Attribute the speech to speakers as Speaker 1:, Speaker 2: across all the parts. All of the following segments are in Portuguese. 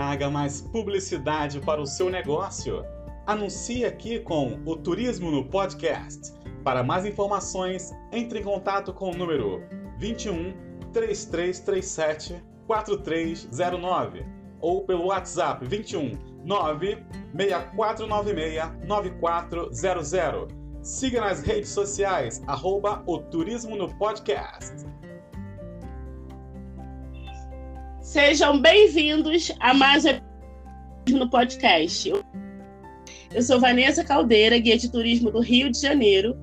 Speaker 1: Traga mais publicidade para o seu negócio. Anuncie aqui com o Turismo no Podcast. Para mais informações, entre em contato com o número 21 3337 4309 ou pelo WhatsApp 21 96496 9400. Siga nas redes sociais, arroba o Turismo no Podcast.
Speaker 2: Sejam bem-vindos a mais um no podcast. Eu sou Vanessa Caldeira, guia de turismo do Rio de Janeiro.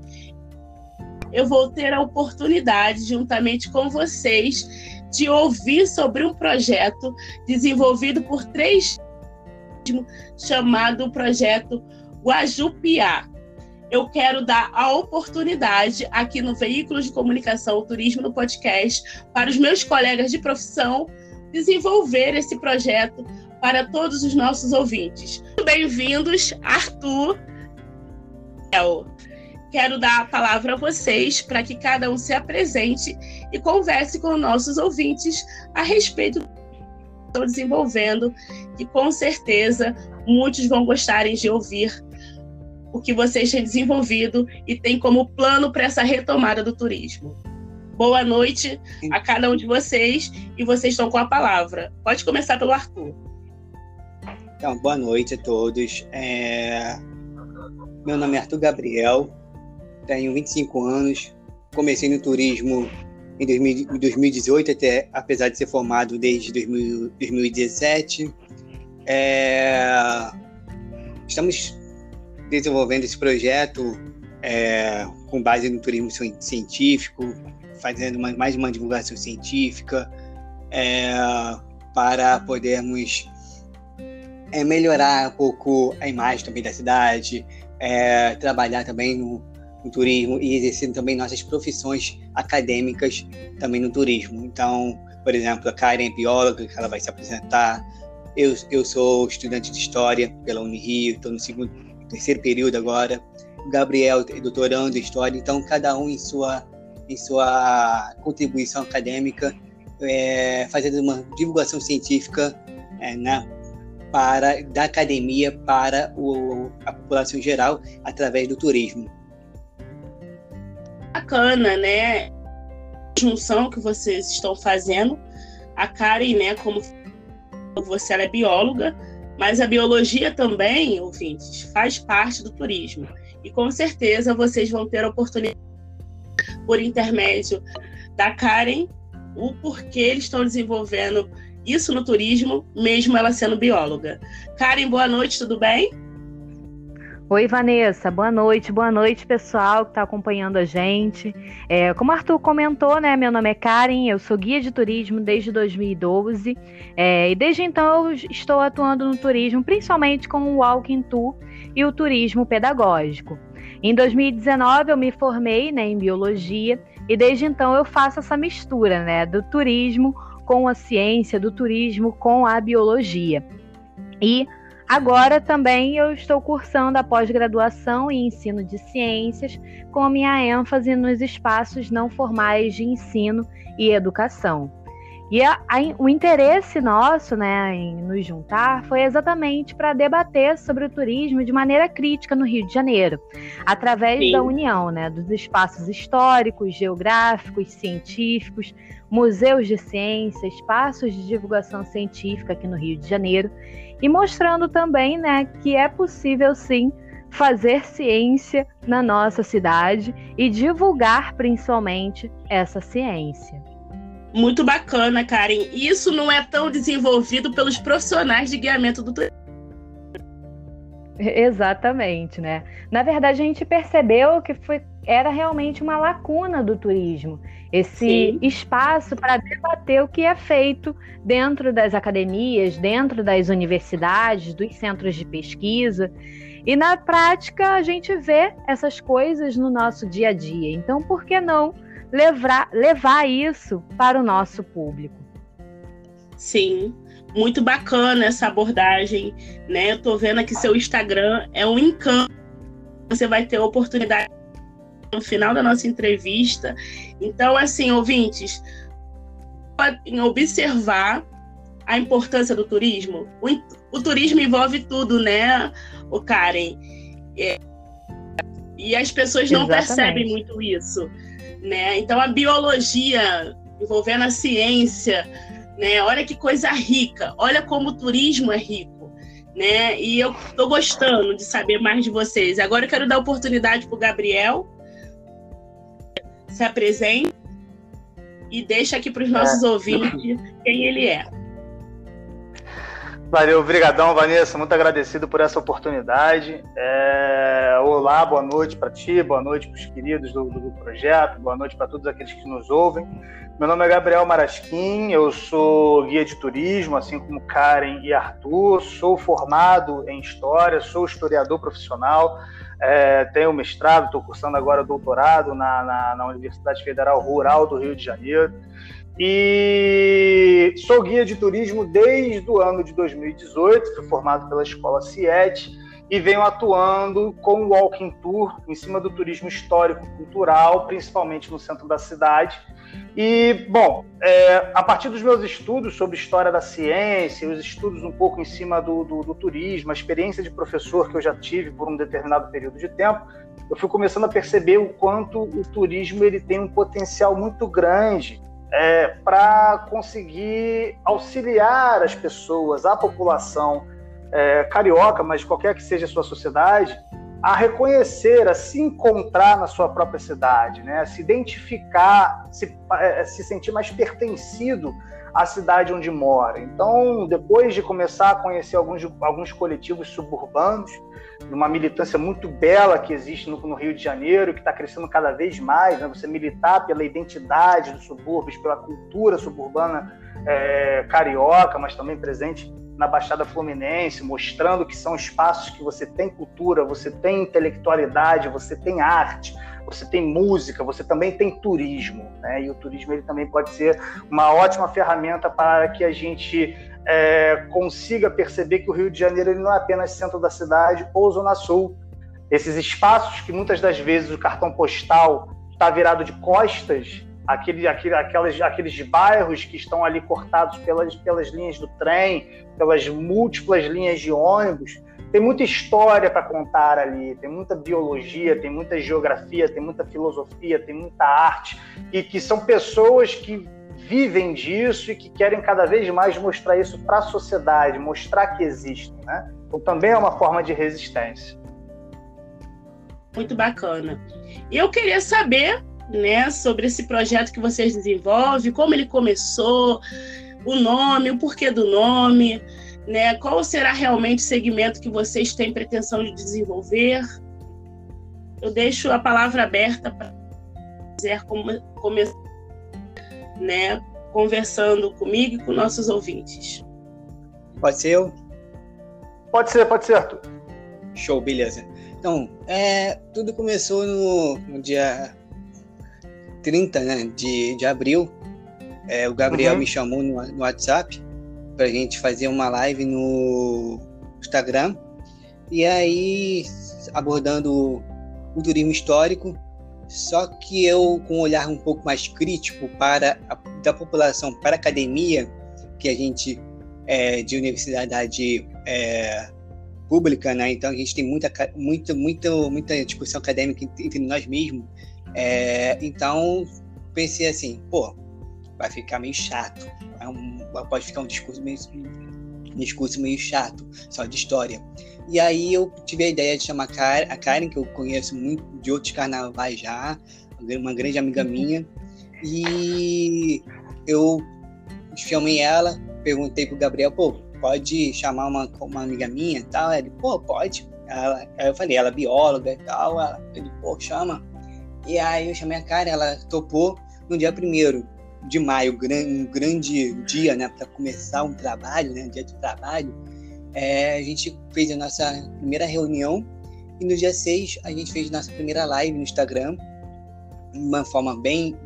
Speaker 2: Eu vou ter a oportunidade, juntamente com vocês, de ouvir sobre um projeto desenvolvido por três chamado Projeto Guajupiá. Eu quero dar a oportunidade aqui no Veículo de Comunicação Turismo no Podcast para os meus colegas de profissão desenvolver esse projeto para todos os nossos ouvintes. Bem-vindos, Arthur. Quero dar a palavra a vocês para que cada um se apresente e converse com nossos ouvintes a respeito do que estão desenvolvendo, que com certeza muitos vão gostarem de ouvir o que vocês têm desenvolvido e têm como plano para essa retomada do turismo. Boa noite a cada um de vocês e vocês estão com a palavra. Pode começar pelo Arthur.
Speaker 3: Então, boa noite a todos. É... Meu nome é Arthur Gabriel, tenho 25 anos, comecei no turismo em 2018, até, apesar de ser formado desde 2017. É... Estamos desenvolvendo esse projeto é, com base no turismo científico, fazendo uma, mais uma divulgação científica é, para podermos é, melhorar um pouco a imagem também da cidade, é, trabalhar também no, no, turismo e exercer também nossas profissões acadêmicas também no turismo. Então, por exemplo, a Karen é bióloga, ela vai se apresentar. Eu, eu sou estudante de História pela Unirio, estou no segundo, terceiro período agora. O Gabriel é doutorando em História. Então, cada um em sua em sua contribuição acadêmica, é, fazendo uma divulgação científica é, né, para, da academia para o, a população geral através do turismo.
Speaker 2: Bacana, né? A junção que vocês estão fazendo. A Karen, né, como você é bióloga, mas a biologia também, ouvintes, faz parte do turismo. E com certeza vocês vão ter a oportunidade por intermédio da Karen, o porquê eles estão desenvolvendo isso no turismo, mesmo ela sendo bióloga. Karen, boa noite, tudo bem?
Speaker 4: Oi, Vanessa, boa noite, boa noite, pessoal que está acompanhando a gente. É, como o Arthur comentou, né, meu nome é Karen, eu sou guia de turismo desde 2012 é, e desde então eu estou atuando no turismo, principalmente com o Walking Tour e o turismo pedagógico. Em 2019 eu me formei né, em biologia e desde então eu faço essa mistura né, do turismo com a ciência, do turismo com a biologia. E agora também eu estou cursando a pós-graduação em ensino de ciências, com a minha ênfase nos espaços não formais de ensino e educação. E a, a, o interesse nosso né, em nos juntar foi exatamente para debater sobre o turismo de maneira crítica no Rio de Janeiro, através Sim. da união né, dos espaços históricos, geográficos, científicos, museus de ciência, espaços de divulgação científica aqui no Rio de Janeiro, e mostrando também né, que é possível sim fazer ciência na nossa cidade e divulgar principalmente essa ciência.
Speaker 2: Muito bacana, Karen. Isso não é tão desenvolvido pelos profissionais de guiamento do turismo.
Speaker 4: Exatamente, né? Na verdade, a gente percebeu que foi, era realmente uma lacuna do turismo, esse Sim. espaço para debater o que é feito dentro das academias, dentro das universidades, dos centros de pesquisa. E na prática, a gente vê essas coisas no nosso dia a dia. Então, por que não levar, levar isso para o nosso público.
Speaker 2: Sim, muito bacana essa abordagem, né? Eu tô vendo aqui seu Instagram é um encanto. Você vai ter a oportunidade no final da nossa entrevista. Então, assim, ouvintes, podem observar a importância do turismo? O, o turismo envolve tudo, né, o Karen? É, e as pessoas não Exatamente. percebem muito isso, né? Então a biologia envolvendo a ciência, né? Olha que coisa rica. Olha como o turismo é rico, né? E eu estou gostando de saber mais de vocês. Agora eu quero dar oportunidade para o Gabriel se apresente e deixa aqui para os nossos é. ouvintes quem ele é.
Speaker 5: Valeu, obrigadão, Vanessa. Muito agradecido por essa oportunidade. É... Olá, boa noite para ti, boa noite para os queridos do, do, projeto, boa noite para todos aqueles que nos ouvem. Meu nome é Gabriel Marasquim, eu sou guia de turismo, assim como Karen e Arthur. Sou formado em História, sou historiador profissional, é, tenho mestrado, estou cursando agora doutorado na, na, na Universidade Federal Rural do Rio de Janeiro. E sou guia de turismo desde o ano de 2018, fui formado pela Escola CIET e venho atuando com o Walking Tour em cima do turismo histórico-cultural, principalmente no centro da cidade. E, bom, é, a partir dos meus estudos sobre história da ciência, os estudos um pouco em cima do, do, do turismo, a experiência de professor que eu já tive por um determinado período de tempo, eu fui começando a perceber o quanto o turismo ele tem um potencial muito grande é, para conseguir auxiliar as pessoas, a população é, carioca, mas qualquer que seja a sua sociedade, a reconhecer, a se encontrar na sua própria cidade, né? a se identificar, se, é, se sentir mais pertencido à cidade onde mora. Então, depois de começar a conhecer alguns, alguns coletivos suburbanos, uma militância muito bela que existe no, no Rio de Janeiro, que está crescendo cada vez mais, né? você militar pela identidade dos subúrbios, pela cultura suburbana é, carioca, mas também presente na Baixada Fluminense, mostrando que são espaços que você tem cultura, você tem intelectualidade, você tem arte, você tem música, você também tem turismo, né? E o turismo ele também pode ser uma ótima ferramenta para que a gente é, consiga perceber que o Rio de Janeiro ele não é apenas centro da cidade ou zona sul. Esses espaços que muitas das vezes o cartão postal está virado de costas, aquele, aquele, aquelas, aqueles bairros que estão ali cortados pelas, pelas linhas do trem, pelas múltiplas linhas de ônibus, tem muita história para contar ali, tem muita biologia, tem muita geografia, tem muita filosofia, tem muita arte, e que são pessoas que vivem disso e que querem cada vez mais mostrar isso para a sociedade, mostrar que existem, né? Então também é uma forma de resistência.
Speaker 2: Muito bacana. Eu queria saber, né, sobre esse projeto que vocês desenvolvem, como ele começou, o nome, o porquê do nome, né? Qual será realmente o segmento que vocês têm pretensão de desenvolver? Eu deixo a palavra aberta para quiser começar né, conversando comigo e com nossos ouvintes.
Speaker 3: Pode ser eu?
Speaker 5: Pode ser, pode ser, Arthur.
Speaker 3: Show, beleza. Então, é, tudo começou no, no dia 30 né, de, de abril. É, o Gabriel uhum. me chamou no, no WhatsApp para a gente fazer uma live no Instagram. E aí, abordando o turismo histórico, só que eu, com um olhar um pouco mais crítico para a, da população para a academia, que a gente é de universidade é, pública, né? Então a gente tem muita, muita, muita, muita discussão acadêmica entre nós mesmos. É, então pensei assim, pô, vai ficar meio chato. É um, pode ficar um discurso meio, um discurso meio chato, só de história. E aí eu tive a ideia de chamar a Karen, que eu conheço muito de outros carnavais já, uma grande amiga uhum. minha. E eu chamei ela, perguntei pro Gabriel, pô, pode chamar uma, uma amiga minha e tal? Ele, pô, pode. Ela, aí eu falei, ela é bióloga e tal. Ela, ele, pô, chama. E aí eu chamei a Karen, ela topou no dia primeiro de maio, um grande dia, né, para começar um trabalho, né, dia de trabalho é, a gente fez a nossa primeira reunião e no dia 6 a gente fez nossa primeira live no Instagram, uma forma bem.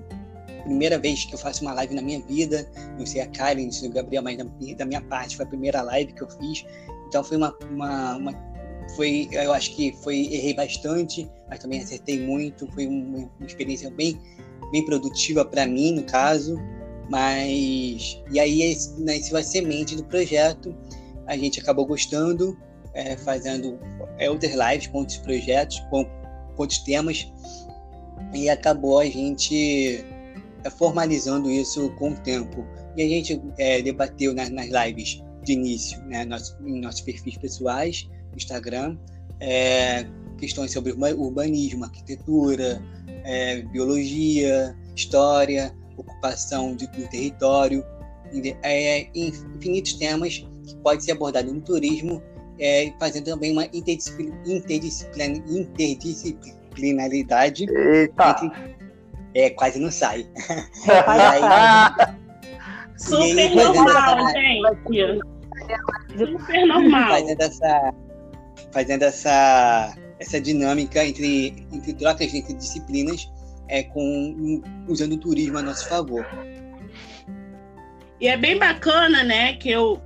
Speaker 3: Primeira vez que eu faço uma live na minha vida, não sei a Karen, não sei o Gabriel, mas da minha parte foi a primeira live que eu fiz. Então foi uma, uma, uma foi, eu acho que foi errei bastante, mas também acertei muito. Foi uma experiência bem, bem produtiva para mim, no caso. Mas, e aí nasceu a semente do projeto, a gente acabou gostando, é, fazendo outras lives com outros projetos, com, com outros temas, e acabou a gente é, formalizando isso com o tempo. E a gente é, debateu nas, nas, lives de início, né, nosso, em nossos perfis pessoais, Instagram, é, questões sobre urbanismo, arquitetura, é, biologia, história, ocupação de, do território, é, infinitos temas que podem ser abordados no turismo, é, fazendo também uma interdisciplin, interdisciplin, interdisciplinaridade.
Speaker 5: Eita!
Speaker 3: Entre, é, quase não sai.
Speaker 2: Super normal, gente. Super normal.
Speaker 3: Fazendo essa, fazendo essa, essa dinâmica entre, entre trocas entre disciplinas é, com, usando o turismo a nosso favor.
Speaker 2: E é bem bacana, né, que eu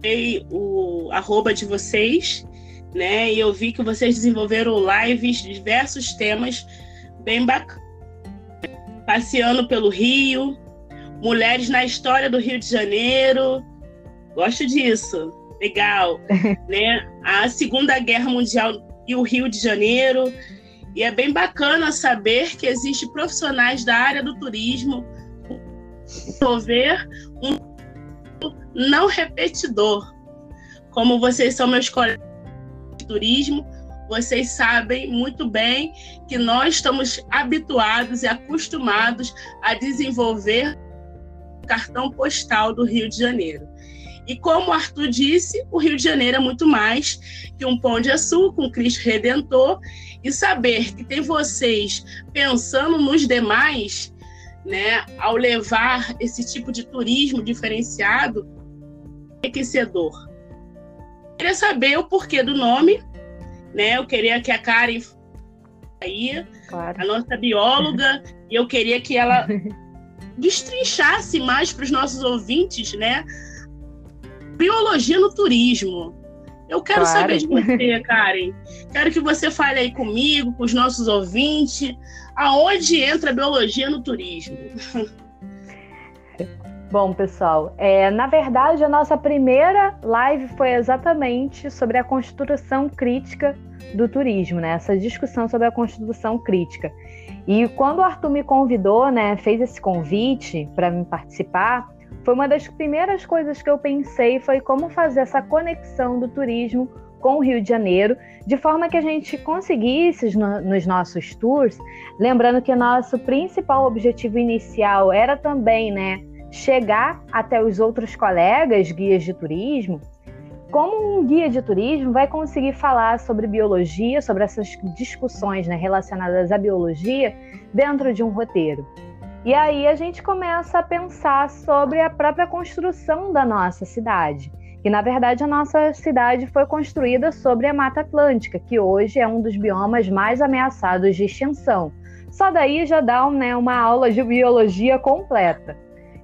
Speaker 2: dei o arroba de vocês, né, e eu vi que vocês desenvolveram lives de diversos temas bem bacanas. Passeando pelo Rio, mulheres na história do Rio de Janeiro, gosto disso, legal, né? A Segunda Guerra Mundial e o Rio de Janeiro, e é bem bacana saber que existe profissionais da área do turismo desenvolver um não repetidor. Como vocês são meus colegas de turismo, vocês sabem muito bem que nós estamos habituados e acostumados a desenvolver cartão postal do Rio de Janeiro. E como o Arthur disse, o Rio de Janeiro é muito mais que um pão de açúcar, um Cristo Redentor, e saber que tem vocês pensando nos demais, né, ao levar esse tipo de turismo diferenciado, é enriquecedor. Eu queria saber o porquê do nome, né? Eu queria que a Karen aí, claro. a nossa bióloga, e eu queria que ela destrinchasse mais para os nossos ouvintes, né? Biologia no turismo. Eu quero claro. saber de você, Karen. Quero que você fale aí comigo, com os nossos ouvintes, aonde entra a biologia no turismo.
Speaker 4: Bom, pessoal, é, na verdade, a nossa primeira live foi exatamente sobre a construção crítica do turismo, né? Essa discussão sobre a construção crítica. E quando o Arthur me convidou, né, fez esse convite para me participar, foi uma das primeiras coisas que eu pensei foi como fazer essa conexão do turismo com o Rio de Janeiro, de forma que a gente conseguisse no, nos nossos tours, lembrando que nosso principal objetivo inicial era também, né, chegar até os outros colegas guias de turismo. Como um guia de turismo vai conseguir falar sobre biologia, sobre essas discussões né, relacionadas à biologia dentro de um roteiro? E aí a gente começa a pensar sobre a própria construção da nossa cidade. Que na verdade a nossa cidade foi construída sobre a Mata Atlântica, que hoje é um dos biomas mais ameaçados de extinção. Só daí já dá né, uma aula de biologia completa.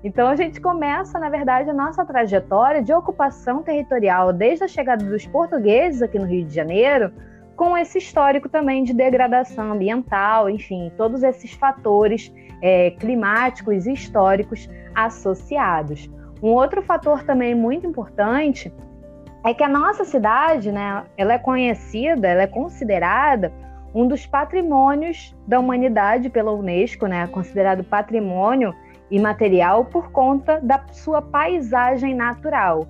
Speaker 4: Então a gente começa, na verdade, a nossa trajetória de ocupação territorial desde a chegada dos portugueses aqui no Rio de Janeiro, com esse histórico também de degradação ambiental, enfim, todos esses fatores é, climáticos e históricos associados. Um outro fator também muito importante é que a nossa cidade, né, ela é conhecida, ela é considerada um dos patrimônios da humanidade pela Unesco, né, considerado patrimônio imaterial por conta da sua paisagem natural.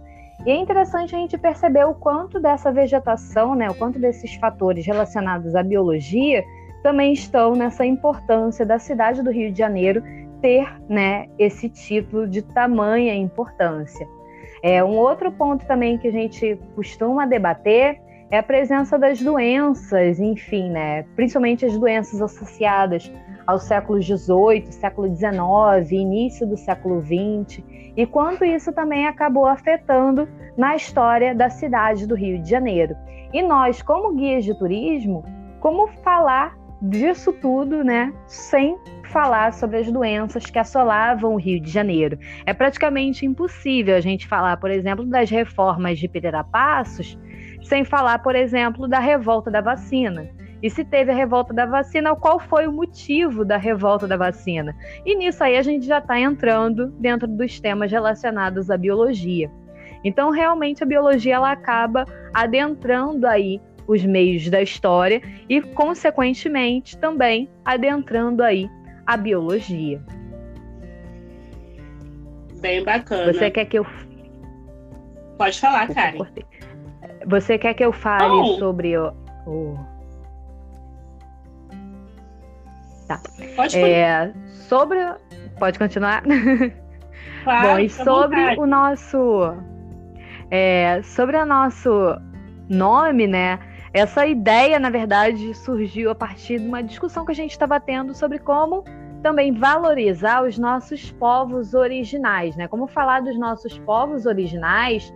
Speaker 4: E é interessante a gente perceber o quanto dessa vegetação, né, o quanto desses fatores relacionados à biologia também estão nessa importância da cidade do Rio de Janeiro ter né, esse título de tamanha importância. É, um outro ponto também que a gente costuma debater é a presença das doenças, enfim, né, principalmente as doenças associadas ao século XVIII, século XIX, início do século XX, e quanto isso também acabou afetando na história da cidade do Rio de Janeiro. E nós, como guias de turismo, como falar disso tudo, né, sem falar sobre as doenças que assolavam o Rio de Janeiro. É praticamente impossível a gente falar, por exemplo, das reformas de Pereira Passos, sem falar, por exemplo, da revolta da vacina, E se teve a revolta da vacina, qual foi o motivo da revolta da vacina? E nisso aí a gente já está entrando dentro dos temas relacionados à biologia. Então, realmente, a biologia ela acaba adentrando aí os meios da história e, consequentemente, também adentrando aí a biologia.
Speaker 2: Bem bacana.
Speaker 4: Você quer que eu.
Speaker 2: Pode falar, Karen.
Speaker 4: Você quer que eu fale oh. sobre o. o... Tá.
Speaker 2: Pode
Speaker 4: é, sobre. Pode continuar?
Speaker 2: Claro,
Speaker 4: Bom, e sobre o nosso. É, sobre o nosso nome, né? Essa ideia, na verdade, surgiu a partir de uma discussão que a gente estava tendo sobre como também valorizar os nossos povos originais, né? Como falar dos nossos povos originais,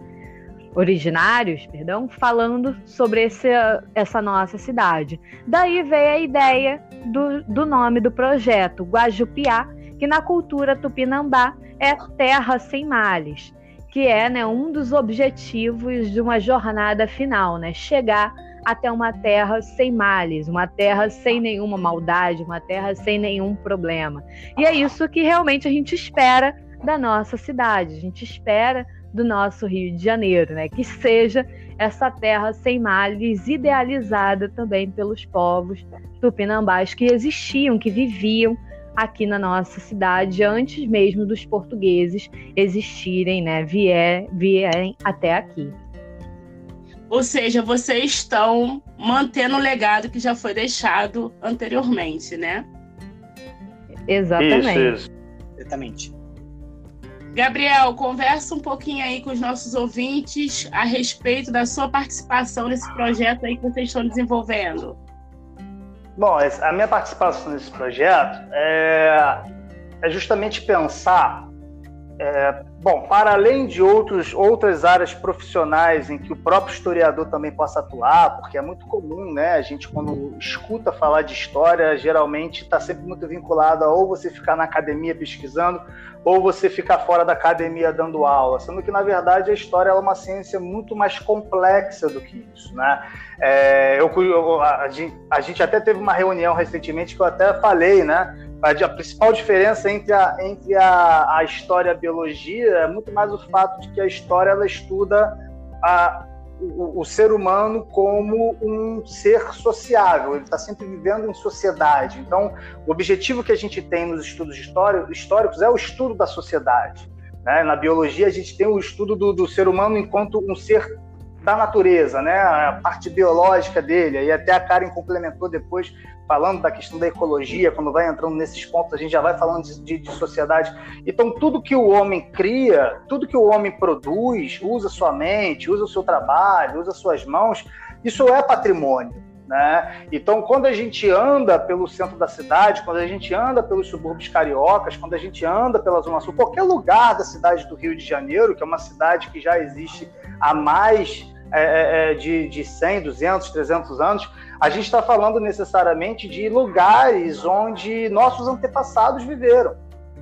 Speaker 4: originários, perdão, falando sobre esse, essa nossa cidade. Daí veio a ideia do, do nome do projeto, Guajupiá, que na cultura tupinambá é terra sem males, que é né, um dos objetivos de uma jornada final, né? Chegar até uma terra sem males, uma terra sem nenhuma maldade, uma terra sem nenhum problema. E é isso que realmente a gente espera da nossa cidade, a gente espera do nosso Rio de Janeiro, né? Que seja essa terra sem males, idealizada também pelos povos tupinambás que existiam, que viviam aqui na nossa cidade antes mesmo dos portugueses existirem, né? Vier, vierem até aqui.
Speaker 2: Ou seja, vocês estão mantendo o legado que já foi deixado anteriormente, né?
Speaker 4: Exatamente. Isso, isso.
Speaker 3: Exatamente.
Speaker 2: Gabriel, conversa um pouquinho aí com os nossos ouvintes a respeito da sua participação nesse projeto aí que vocês estão desenvolvendo.
Speaker 5: Bom, a minha participação nesse projeto é, é justamente pensar é, bom, para além de outros, outras áreas profissionais em que o próprio historiador também possa atuar, porque é muito comum, né? A gente, quando escuta falar de história, geralmente está sempre muito vinculado a ou você ficar na academia pesquisando, ou você ficar fora da academia dando aula, sendo que, na verdade, a história é uma ciência muito mais complexa do que isso, né? É, eu, eu a, a, gente até teve uma reunião recentemente que eu até falei, né? A, principal diferença entre, a, entre a, a história e a biologia é muito mais o fato de que a história ela estuda a, o, o, ser humano como um ser sociável, ele está sempre vivendo em sociedade. Então, o objetivo que a gente tem nos estudos históricos é o estudo da sociedade. Né? Na biologia, a gente tem o estudo do, do ser humano enquanto um ser da natureza, né? a parte biológica dele. E até a Karen complementou depois, falando da questão da ecologia, quando vai entrando nesses pontos, a gente já vai falando de, de, de, sociedade. Então, tudo que o homem cria, tudo que o homem produz, usa sua mente, usa o seu trabalho, usa suas mãos, isso é patrimônio. Né? Então, quando a gente anda pelo centro da cidade, quando a gente anda pelos subúrbios cariocas, quando a gente anda pela Zona Sul, qualquer lugar da cidade do Rio de Janeiro, que é uma cidade que já existe há mais é, é, é, de, de 100, 200, 300 anos, a gente está falando necessariamente de lugares onde nossos antepassados viveram.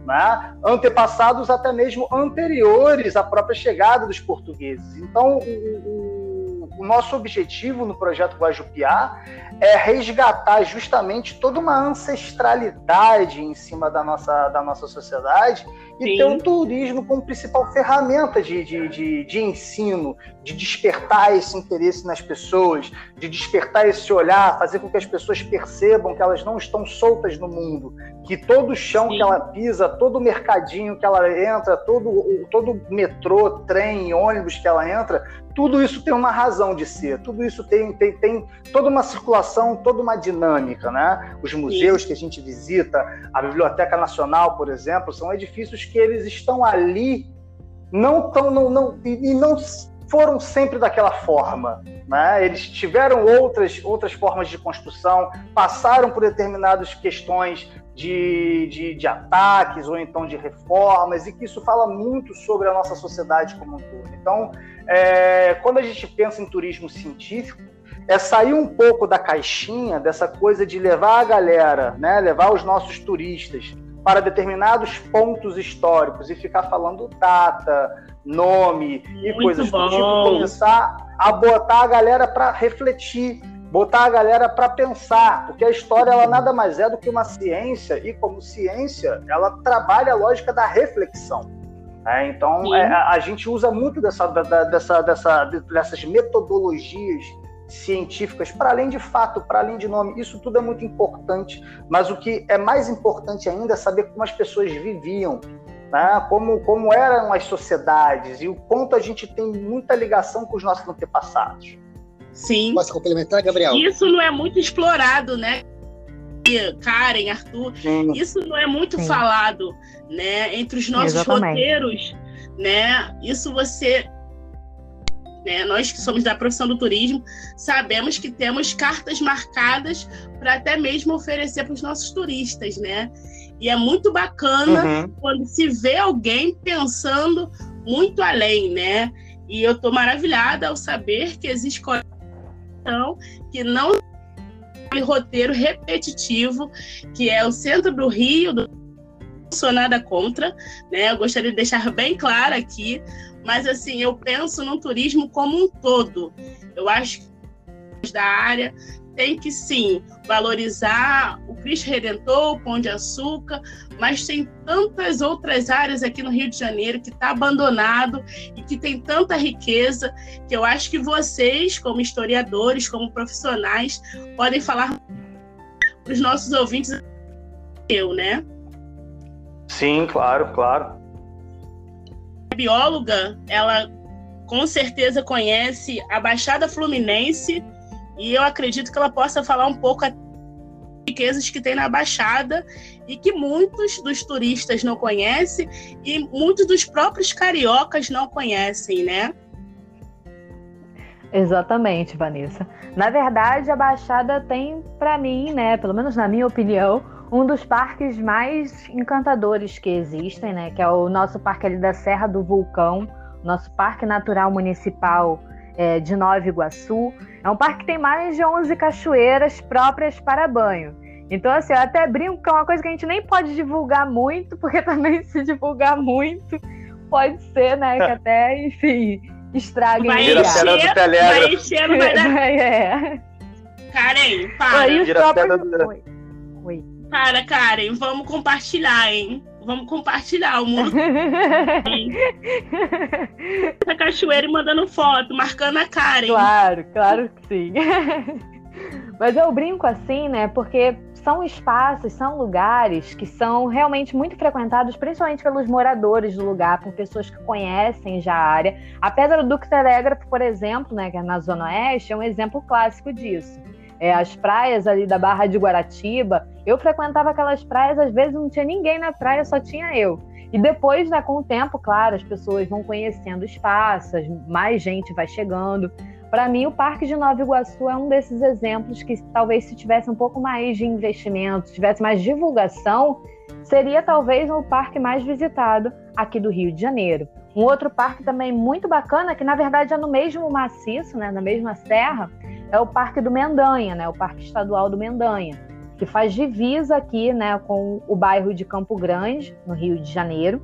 Speaker 5: Né? Antepassados até mesmo anteriores à própria chegada dos portugueses. Então, o, o, nosso objetivo no projeto Guajupiá é resgatar justamente toda uma ancestralidade em cima da nossa, da nossa sociedade e Sim. ter o turismo como principal ferramenta de, de, de, de, ensino, de despertar esse interesse nas pessoas, de despertar esse olhar, fazer com que as pessoas percebam que elas não estão soltas no mundo, que todo chão Sim. que ela pisa, todo mercadinho que ela entra, todo, todo metrô, trem, ônibus que ela entra, tudo isso tem uma razão de ser, tudo isso tem, tem, tem toda uma circulação, toda uma dinâmica, né? Os museus Sim. que a gente visita, a Biblioteca Nacional, por exemplo, são edifícios que eles estão ali não tão não, não e não foram sempre daquela forma, né? Eles tiveram outras outras formas de construção, passaram por determinadas questões de, de, de, ataques ou então de reformas, e que isso fala muito sobre a nossa sociedade como um todo. Então, é, quando a gente pensa em turismo científico, é sair um pouco da caixinha, dessa coisa de levar a galera, né, levar os nossos turistas para determinados pontos históricos e ficar falando data, nome Muito e coisas bom. do tipo, começar a botar a galera para refletir, botar a galera para pensar, porque a história ela nada mais é do que uma ciência e como ciência ela trabalha a lógica da reflexão. É, então é, a, a, gente usa muito dessa, da, dessa, dessa, dessas metodologias científicas, para além de fato, para além de nome, isso tudo é muito importante, mas o que é mais importante ainda é saber como as pessoas viviam, né? como, como eram as sociedades e o quanto a gente tem muita ligação com os nossos antepassados.
Speaker 2: Sim.
Speaker 3: Posso complementar, Gabriel?
Speaker 2: Isso não é muito explorado, né? Karen, Arthur, Sim. isso não é muito Sim. falado, né? Entre os nossos Exatamente. roteiros, né? Isso você né? Nós que somos da profissão do turismo sabemos que temos cartas marcadas para até mesmo oferecer para os nossos turistas, né? E é muito bacana uhum. quando se vê alguém pensando muito além, né? E eu estou maravilhada ao saber que existe então que não roteiro repetitivo, que é o centro do Rio, do sou nada contra, né? Eu gostaria de deixar bem claro aqui, mas assim, eu penso no turismo como um todo. Eu acho que da área tem que sim valorizar o Cristo Redentor, o Pão de Açúcar, mas tem tantas outras áreas aqui no Rio de Janeiro que está abandonado e que tem tanta riqueza que eu acho que vocês, como historiadores, como profissionais, podem falar para os nossos ouvintes eu, né?
Speaker 5: Sim, claro, claro.
Speaker 2: A bióloga, ela com certeza conhece a Baixada Fluminense e eu acredito que ela possa falar um pouco das riquezas que tem na Baixada e que muitos dos turistas não conhecem e muitos dos próprios cariocas não conhecem, né?
Speaker 4: Exatamente, Vanessa. Na verdade, a Baixada tem, para mim, né, pelo menos na minha opinião, um dos parques mais encantadores que existem, né? Que é o nosso parque ali da Serra do Vulcão, nosso Parque Natural Municipal é, de Nova Iguaçu. É um parque que tem mais de 11 cachoeiras próprias para banho. Então, assim, eu até brinco que é uma coisa que a gente nem pode divulgar muito, porque também se divulgar muito, pode ser, né, que até, enfim, estrague
Speaker 2: vai encher, vai encher, vai dar... É. Karen, para. Aí, os próprios... Oi. Oi. Para, Karen, vamos compartilhar, hein? Vamos compartilhar o mundo. Essa cachoeira e mandando foto, marcando a Karen.
Speaker 4: Claro, claro que sim. Mas eu brinco assim, né? Porque são espaços, são lugares que são realmente muito frequentados, principalmente pelos moradores do lugar, por pessoas que conhecem já a área. A Pedra do Telégrafo, por exemplo, né, que é na Zona Oeste, é um exemplo clássico disso é, as praias ali da Barra de Guaratiba, eu frequentava aquelas praias, às vezes não tinha ninguém na praia, só tinha eu. E depois, né, com o tempo, claro, as pessoas vão conhecendo espaços, mais gente vai chegando. Para mim, o Parque de Nova Iguaçu é um desses exemplos que talvez se tivesse um pouco mais de investimento, se tivesse mais divulgação, seria talvez o parque mais visitado aqui do Rio de Janeiro. Um outro parque também muito bacana, que na verdade é no mesmo maciço, né, na mesma serra, é o Parque do Mendanha, né, o Parque Estadual do Mendanha, que faz divisa aqui né, com o bairro de Campo Grande, no Rio de Janeiro.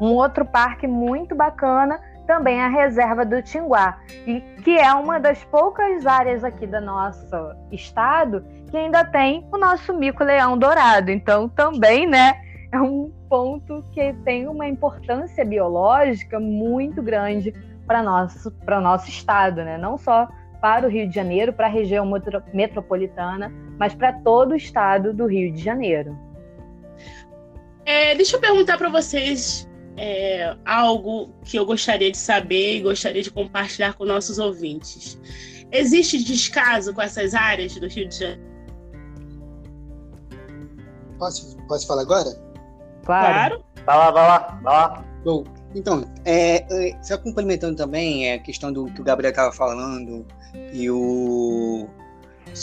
Speaker 4: Um outro parque muito bacana também é a Reserva do Tinguá, e que é uma das poucas áreas aqui do nosso estado que ainda tem o nosso mico-leão dourado. Então, também, né, é um ponto que tem uma importância biológica muito grande para nosso para nosso estado, né? Não só para o Rio de Janeiro, para a região metropolitana, mas para todo o estado do Rio de Janeiro.
Speaker 2: É, deixa eu perguntar para vocês é, algo que eu gostaria de saber e gostaria de compartilhar com nossos ouvintes. Existe descaso com essas áreas do Rio de Janeiro?
Speaker 3: Posso, posso falar agora?
Speaker 2: Claro.
Speaker 5: Vai lá, vai lá, vai lá.
Speaker 3: Bom, então, é, é, só complementando também a questão do que o Gabriel estava falando e o,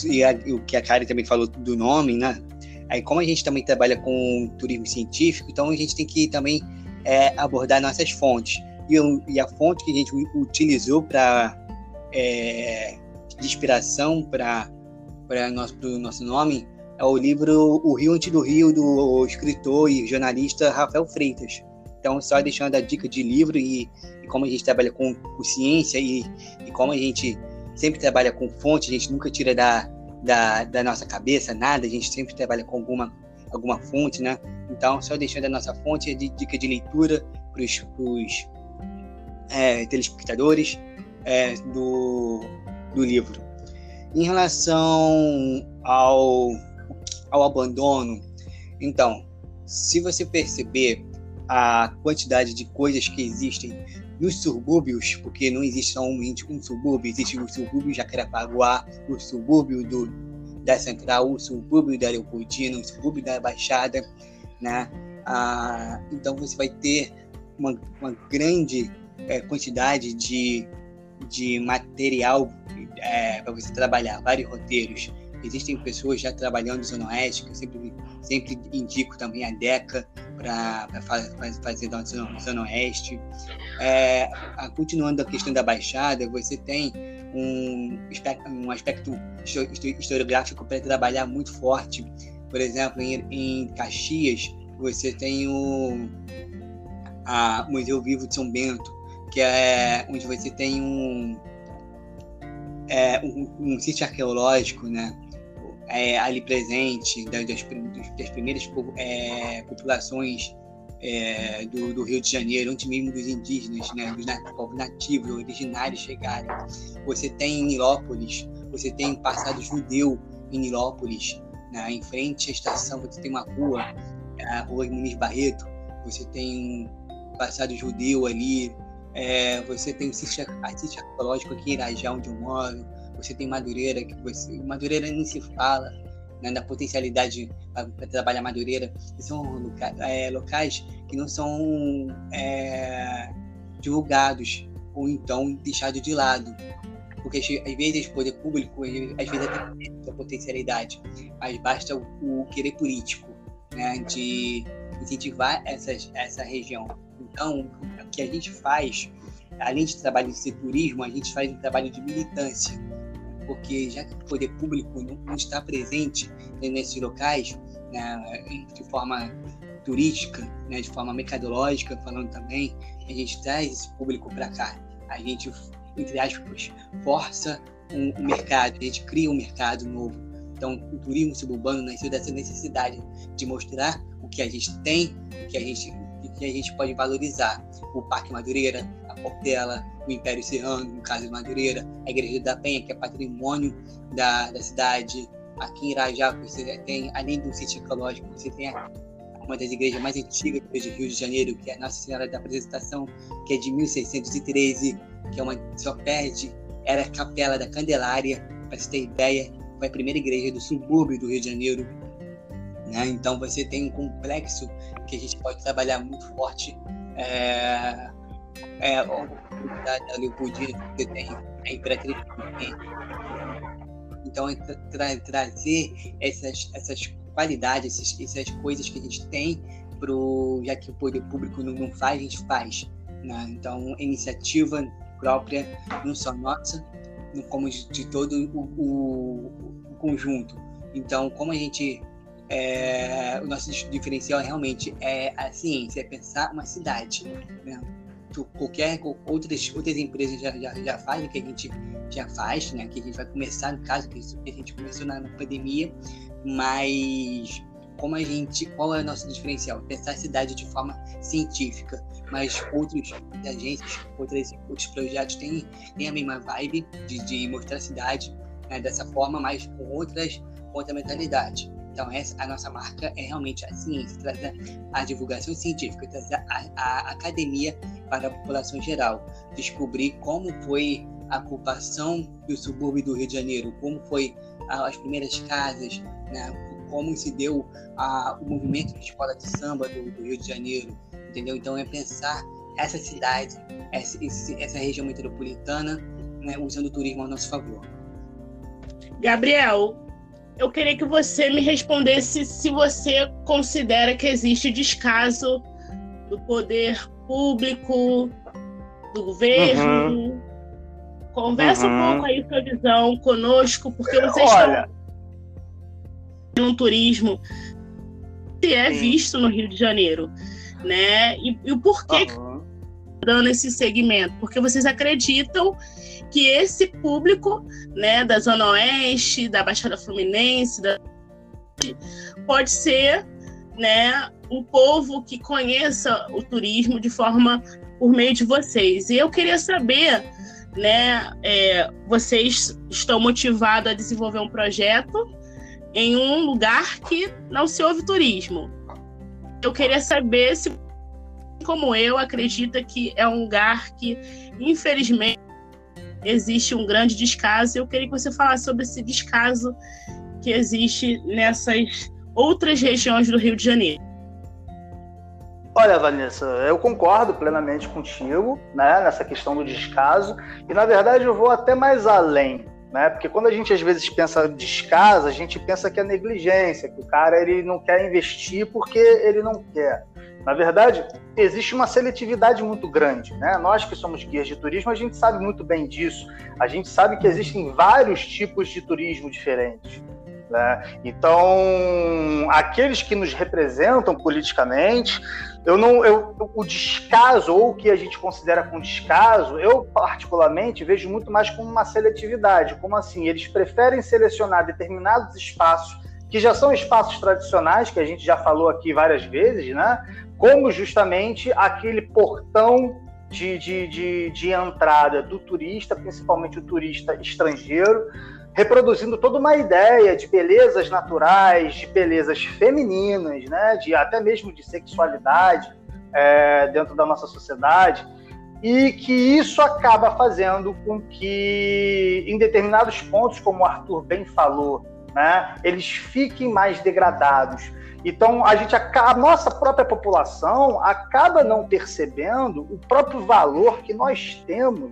Speaker 3: e, a, o que a Karen também falou do nome, né? Aí, como a gente também trabalha com turismo científico, então a gente tem que também é, abordar nossas fontes. E, e, a fonte que a gente utilizou para é, de inspiração para nosso, o nosso nome é o livro O Rio Antes do Rio, do escritor e jornalista Rafael Freitas. Então, só deixando a dica de livro e, e como a gente trabalha com, com ciência e, e, como a gente sempre trabalha com fonte, a gente nunca tira da, da, da nossa cabeça nada, a gente sempre trabalha com alguma, alguma fonte, né? Então, só deixando a nossa fonte de dica de leitura para os é, telespectadores é, do, do livro. Em relação ao, ao abandono, então, se você perceber a quantidade de coisas que existem nos subúrbios, porque não existe somente um subúrbio, existe o subúrbio Jacarepaguá, o subúrbio do, da Central, o subúrbio da Leopoldina, o subúrbio da Baixada, né? Ah, então você vai ter uma, uma grande é, quantidade de, de material é, para você trabalhar, vários roteiros. Existem pessoas já trabalhando Zona Oeste, que eu sempre, sempre indico também a DECA para fazer da Zona Oeste. É, continuando a questão da Baixada, você tem um, um aspecto historiográfico para trabalhar muito forte. Por exemplo, em, em Caxias, você tem o a Museu Vivo de São Bento, que é onde você tem um, é, um, um sítio arqueológico, né? É, ali presente das, das primeiras é, populações é, do, do, Rio de Janeiro, antes mesmo dos indígenas, né, dos povos nativos, originários chegarem. Você tem em Nilópolis, você tem passado judeu em Nilópolis, né, em frente à estação você tem uma rua, a Rua Muniz Barreto, você tem um passado judeu ali, é, você tem o sítio arqueológico aqui em Irajá, onde eu moro, você tem Madureira, que você, Madureira nem se fala, né, da potencialidade para trabalhar Madureira, que são loca, é, locais que não são é, divulgados ou então deixados de lado. Porque às vezes o poder público, às vezes tem essa potencialidade, mas basta o, o querer político né, de incentivar essas, essa região. Então, o que a gente faz, além de trabalho de turismo, a gente faz um trabalho de militância porque já que o poder público não, está presente nesses locais, né, de forma turística, né, de forma mercadológica, falando também, a gente traz esse público para cá. A gente, entre aspas, força um, um, mercado, a gente cria um mercado novo. Então, o turismo suburbano nasceu dessa necessidade de mostrar o que a gente tem, o que a gente, o que a gente pode valorizar. O Parque Madureira, a Portela, o Império Serrano, no caso de Madureira, a Igreja da Penha, que é patrimônio da, da cidade. Aqui em Irajá, você tem, além do sítio ecológico, você tem uma das igrejas mais antigas do Rio de Janeiro, que é a Nossa Senhora da Apresentação, que é de 1613, que é uma só perde, era a Capela da Candelária, para você ter ideia, foi a primeira igreja do subúrbio do Rio de Janeiro. Né? Então você tem um complexo que a gente pode trabalhar muito forte. É, é, da Leopoldina que tem a Imperatriz Então, é tra trazer essas, essas qualidades, essas, essas coisas que a gente tem, pro, já que o poder público não, não faz, a gente faz. Né? Então, iniciativa própria, não só nossa, como de, de todo o, o, o, conjunto. Então, como a gente. É, o nosso diferencial realmente é a ciência, é pensar uma cidade. Né? Qualquer outras outras empresas já, já, já fazem, que a gente já faz, né? Que a gente vai começar no caso que a gente começou na, na pandemia, mas como a gente, qual é o nosso diferencial? Pensar a cidade de forma científica, mas outros agências, outros outros projetos têm, têm a mesma vibe de, de mostrar a cidade né, dessa forma, mas com outras com outra mentalidade. Então, essa, a nossa marca é realmente a ciência, trazer a divulgação científica, trazer a, a academia para a população geral, descobrir como foi a ocupação do subúrbio do Rio de Janeiro, como foi as primeiras casas, né? como se deu a, o movimento de escola de samba do, do, Rio de Janeiro, entendeu? Então é pensar essa cidade, essa, essa região metropolitana, né? usando o turismo a nosso favor.
Speaker 2: Gabriel, eu queria que você me respondesse se você considera que existe descaso do poder público, do governo. Uhum. Conversa uhum. um pouco aí sua visão conosco, porque vocês Olha. estão no turismo que é Sim. visto no Rio de Janeiro, né? E, e o porquê uhum. Dando esse segmento? Porque vocês acreditam que esse público, né, da Zona Oeste, da Baixada Fluminense, da... pode ser, né, um povo que conheça o turismo de forma por meio de vocês. E eu queria saber, né, é, vocês estão motivados a desenvolver um projeto em um lugar que não se ouve turismo. Eu queria saber se, como eu, acredita que é um lugar que, infelizmente, existe um grande descaso. Eu queria que você falasse sobre esse descaso que existe nessas outras regiões do Rio de Janeiro.
Speaker 5: Olha, Vanessa, eu concordo plenamente contigo, né, nessa questão do descaso, e na verdade eu vou até mais além, né, porque quando a gente às vezes pensa descaso, a gente pensa que é negligência, que o cara ele não quer investir porque ele não quer. Na verdade, existe uma seletividade muito grande, né? Nós que somos guias de turismo, a gente sabe muito bem disso. A gente sabe que existem vários tipos de turismo diferentes. Né? Então, aqueles que nos representam politicamente, eu não, eu, o descaso ou o que a gente considera com descaso, eu particularmente vejo muito mais como uma seletividade, como assim eles preferem selecionar determinados espaços que já são espaços tradicionais que a gente já falou aqui várias vezes, né? Como justamente aquele portão de, de, de, de entrada do turista, principalmente o turista estrangeiro, reproduzindo toda uma ideia de belezas naturais, de belezas femininas, né, de até mesmo de sexualidade é, dentro da nossa sociedade, e que isso acaba fazendo com que, em determinados pontos, como o Arthur bem falou, né, eles fiquem mais degradados. Então, a gente a nossa própria população acaba não percebendo o próprio valor que nós temos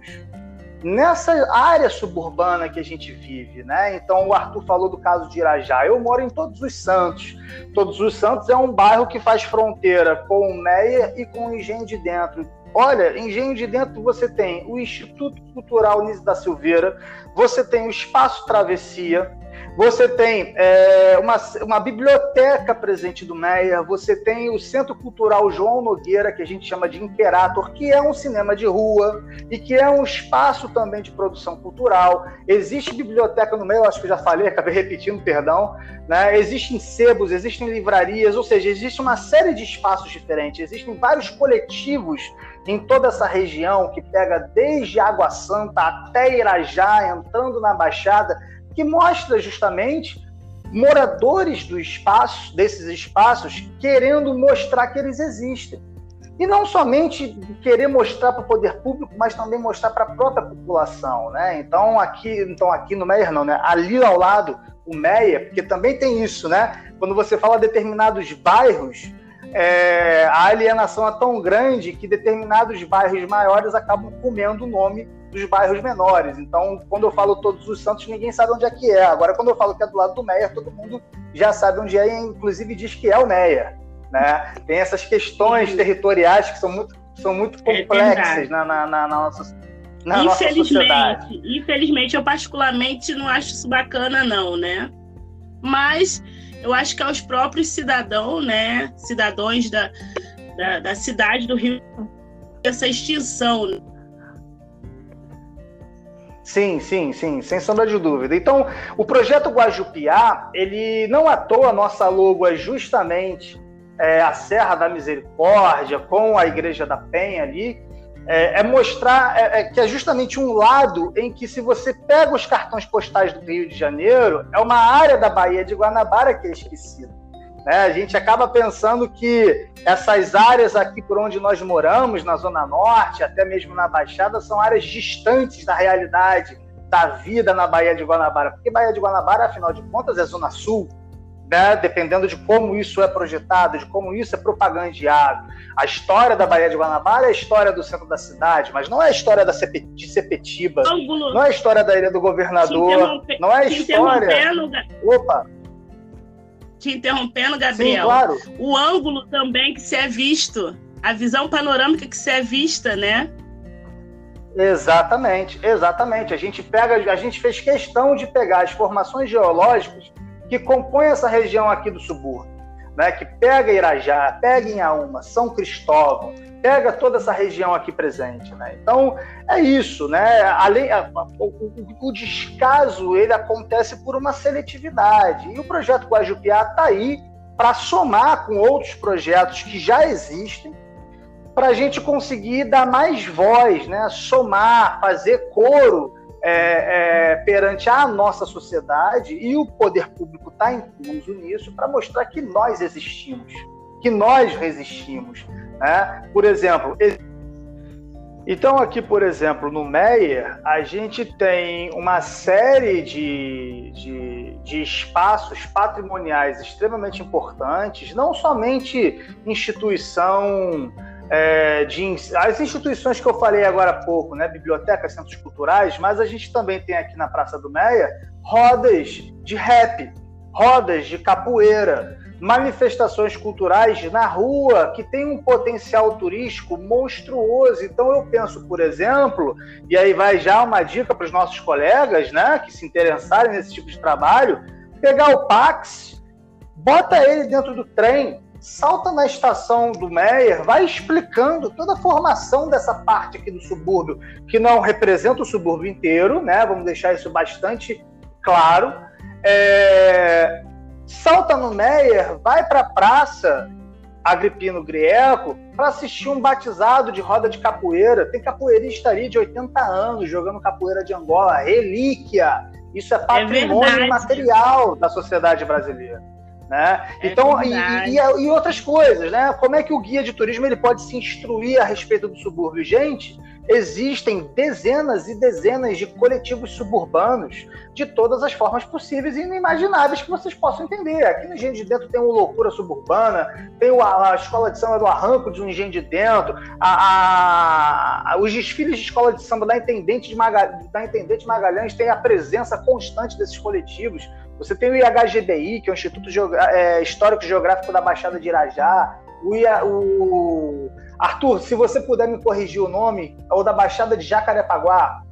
Speaker 5: nessa área suburbana que a gente vive, né? Então o Arthur falou do caso de Irajá. Eu moro em Todos os Santos. Todos os Santos é um bairro que faz fronteira com o Meia e com o Engenho de Dentro. Olha, Engenho de Dentro você tem o Instituto Cultural Nise da Silveira, você tem o Espaço Travessia, você tem é, uma, uma biblioteca presente do Meia, você tem o Centro Cultural João Nogueira, que a gente chama de Imperator, que é um cinema de rua e que é um espaço também de produção cultural. Existe biblioteca no meio, acho que eu já falei, acabei repetindo, perdão. Né? Existem sebos, existem livrarias, ou seja, existe uma série de espaços diferentes, existem vários coletivos em toda essa região que pega desde Água Santa até Irajá, entrando na Baixada que mostra justamente moradores do espaço, desses espaços, querendo mostrar que eles existem. E não somente querer mostrar para o poder público, mas também mostrar para a própria população, né? Então aqui, então aqui no Meyer não, né? Ali ao lado o Meyer, porque também tem isso, né? Quando você fala determinados bairros, é, a alienação é tão grande que determinados bairros maiores acabam comendo o nome dos bairros menores. Então, quando eu falo Todos os Santos, ninguém sabe onde é que é. Agora, quando eu falo que é do lado do Meia, todo mundo já sabe onde é e, inclusive, diz que é o Meia. Né? Tem essas questões Sim. territoriais que são muito, são muito é complexas é na, na, na, nossa na
Speaker 2: infelizmente, infelizmente, eu particularmente não acho isso bacana, não, né? Mas eu acho que aos próprios cidadãos, né? Cidadãos da, da, da cidade do Rio, essa extinção.
Speaker 5: Sim, sim, sim, sem sombra de dúvida. Então, o projeto Guajupiá, ele não à toa, nossa logo é justamente é, a Serra da Misericórdia, com a Igreja da Penha ali, é, é mostrar é, é, que é justamente um lado em que, se você pega os cartões postais do Rio de Janeiro, é uma área da Baía de Guanabara que é esquecida. Né? A gente acaba pensando que essas áreas aqui por onde nós moramos, na Zona Norte, até mesmo na Baixada, são áreas distantes da realidade da vida na Baía de Guanabara. Porque Baía de Guanabara, afinal de contas, é Zona Sul. Né? Dependendo de como isso é projetado, de como isso é propagandeado. A história da Baía de Guanabara é a história do centro da cidade, mas não é a história da Cepe, de Sepetiba, não é a história da Ilha do Governador, não é a história. Opa!
Speaker 2: Te interrompendo, Gabriel. Sim, claro. O ângulo também que se é visto, a visão panorâmica que se é vista, né?
Speaker 5: Exatamente, exatamente. A gente pega, a gente fez questão de pegar as formações geológicas que compõem essa região aqui do subúrbio, né? Que pega Irajá, pega Inhaúma, São Cristóvão, pega toda essa região aqui presente, né? Então é isso, né? Além o, o, descaso ele acontece por uma seletividade e o projeto Guajupiá está aí para somar com outros projetos que já existem para a gente conseguir dar mais voz, né? Somar, fazer coro é, é, perante a nossa sociedade e o poder público está incluso nisso para mostrar que nós existimos, que nós resistimos. Né? Por exemplo, então aqui, por exemplo, no Meyer, a gente tem uma série de, de, de espaços patrimoniais extremamente importantes, não somente instituição é, de, as instituições que eu falei agora há pouco, né, bibliotecas, centros culturais, mas a gente também tem aqui na Praça do Meia rodas de rap, rodas de capoeira, manifestações culturais na rua que tem um potencial turístico monstruoso. Então eu penso, por exemplo, e aí vai já uma dica para os nossos colegas, né, que se interessarem nesse tipo de trabalho, pegar o Pax, bota ele dentro do trem, salta na estação do Meyer, vai explicando toda a formação dessa parte aqui do subúrbio, que não representa o subúrbio inteiro, né? Vamos deixar isso bastante claro. É... Salta no Meyer, vai para a praça Agripino Grieco para assistir um batizado de roda de capoeira. Tem capoeirista ali de 80 anos jogando capoeira de Angola, relíquia. Isso é, é patrimônio é material da sociedade brasileira. Né? É então, e, e, e, outras coisas, né? Como é que o guia de turismo ele pode se instruir a respeito do subúrbio? Gente, existem dezenas e dezenas de coletivos suburbanos de todas as formas possíveis e inimagináveis que vocês possam entender. Aqui no Engenho de Dentro tem o Loucura Suburbana, tem a, Escola de Samba do Arranco de um Engenho de Dentro, a, a, os desfiles de Escola de Samba da Intendente, de Magalhães, da Intendente Magalhães tem a presença constante desses coletivos. Você tem o IHGBI, que é o Instituto é, Histórico Geográfico da Baixada de Irajá. O, o, Arthur, se você puder me corrigir o nome, é o da Baixada de Jacarepaguá.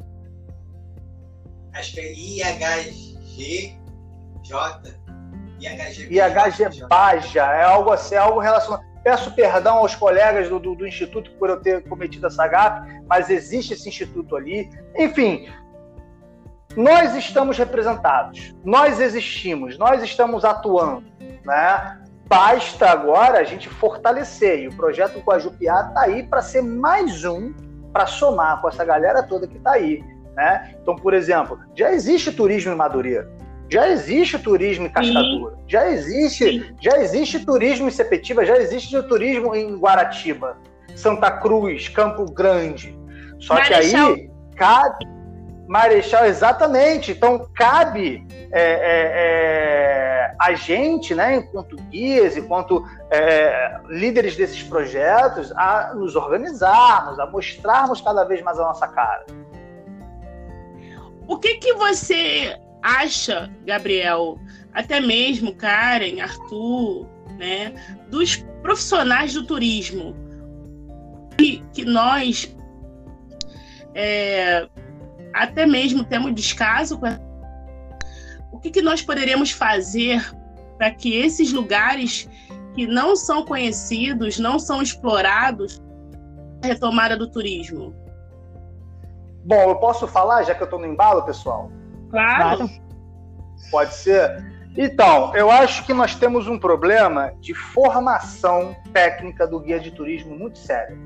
Speaker 3: Acho que é IHGJ.
Speaker 5: IHG, IHG Baja, é algo assim, é algo relacionado. Peço perdão aos colegas do, do, do, Instituto por eu ter cometido essa gafe, mas existe esse instituto ali. Enfim, nós estamos representados, nós existimos, nós estamos atuando, né? Basta agora a gente fortalecer. E o projeto Guajupiá está aí para ser mais um para somar com essa galera toda que está aí. Né? Então, por exemplo, já existe turismo em Madureira, já existe turismo em Cascadura, Sim. já existe, Sim. já existe turismo em Sepetiba, já existe turismo em Guaratiba, Santa Cruz, Campo Grande. Só Marechal. que aí cabe Marechal, exatamente. Então, cabe é, é, é, a gente, né, enquanto guias, enquanto é, líderes desses projetos, a nos organizarmos, a mostrarmos cada vez mais a nossa cara.
Speaker 2: O que, que você acha, Gabriel, até mesmo Karen, Arthur, né, dos profissionais do turismo, que, que nós é, até mesmo temos descaso com o que, que nós poderíamos fazer para que esses lugares que não são conhecidos, não são explorados, a retomada do turismo?
Speaker 5: Bom, eu posso falar, já que eu estou no embalo, pessoal?
Speaker 2: Claro.
Speaker 5: Pode ser? Então, eu acho que nós temos um problema de formação técnica do guia de turismo muito sério.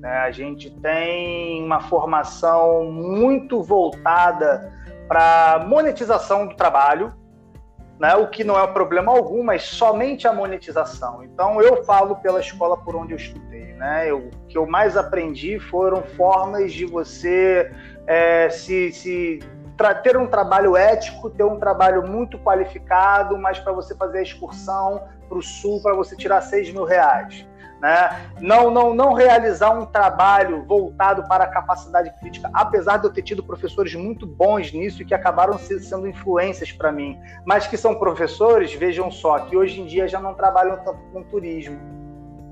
Speaker 5: Né? A gente tem uma formação muito voltada para monetização do trabalho, né? o que não é problema algum, mas somente a monetização. Então, eu falo pela escola por onde eu estudei. Né? Eu, o que eu mais aprendi foram formas de você é, se, se ter um trabalho ético, ter um trabalho muito qualificado, mas para você fazer a excursão para o sul, para você tirar 6 mil reais né? não, não, não realizar um trabalho voltado para a capacidade crítica, apesar de eu ter tido professores muito bons nisso e que acabaram sendo influências para mim, mas que são professores, vejam só, que hoje em dia já não trabalham tanto com turismo.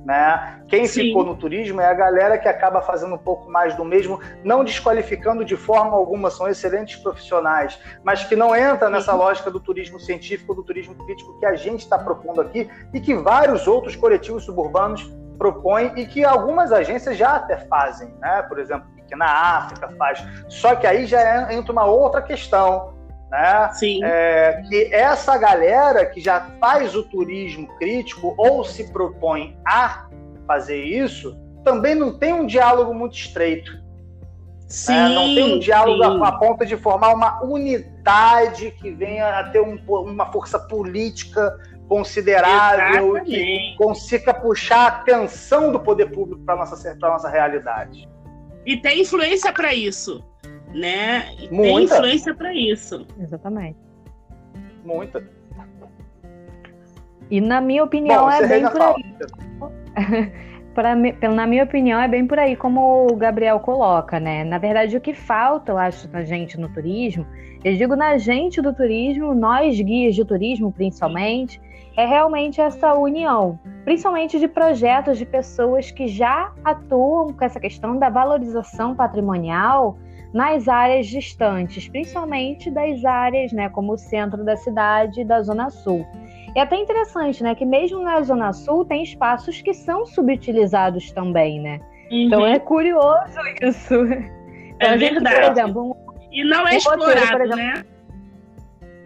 Speaker 5: Né? Quem Sim. ficou no turismo é a galera que acaba fazendo um pouco mais do mesmo, não desqualificando de forma alguma, são excelentes profissionais, mas que não entra nessa Sim. lógica do turismo científico, do turismo crítico que a gente está propondo aqui e que vários outros coletivos suburbanos propõe e que algumas agências já até fazem, né? Por exemplo, que na África faz. Só que aí já é, entra uma outra questão, né?
Speaker 2: Sim.
Speaker 5: É, que essa galera que já faz o turismo crítico ou se propõe a fazer isso, também não tem um diálogo muito estreito.
Speaker 2: Sim,
Speaker 5: né? Não tem um diálogo
Speaker 2: sim.
Speaker 5: a, ponto de formar uma unidade que venha a ter um, uma força política considerável
Speaker 2: Exatamente.
Speaker 5: que consiga puxar a atenção do poder público para nossa para nossa realidade.
Speaker 2: E tem influência para isso, né? E tem
Speaker 5: Muita.
Speaker 2: influência para isso.
Speaker 4: Exatamente.
Speaker 5: Muita.
Speaker 4: E na minha opinião
Speaker 5: Bom,
Speaker 4: é bem por
Speaker 5: fala.
Speaker 4: aí. Pra na minha opinião, é bem por aí como o Gabriel coloca, né? Na verdade, o que falta, eu acho, na gente no turismo, eu digo na gente do turismo, nós guias de turismo principalmente, é realmente essa união, principalmente de projetos de pessoas que já atuam com essa questão da valorização patrimonial nas áreas distantes, principalmente das áreas, né, como o centro da cidade e da Zona Sul. É até interessante, né, que mesmo na Zona Sul tem espaços que são subutilizados também, né? Então
Speaker 2: Uhum.
Speaker 4: é curioso isso. Então,
Speaker 2: É
Speaker 4: gente,
Speaker 2: verdade.
Speaker 4: Por exemplo, um-
Speaker 2: E não é
Speaker 4: Um roteiro,
Speaker 2: explorado,
Speaker 4: exemplo.
Speaker 2: né?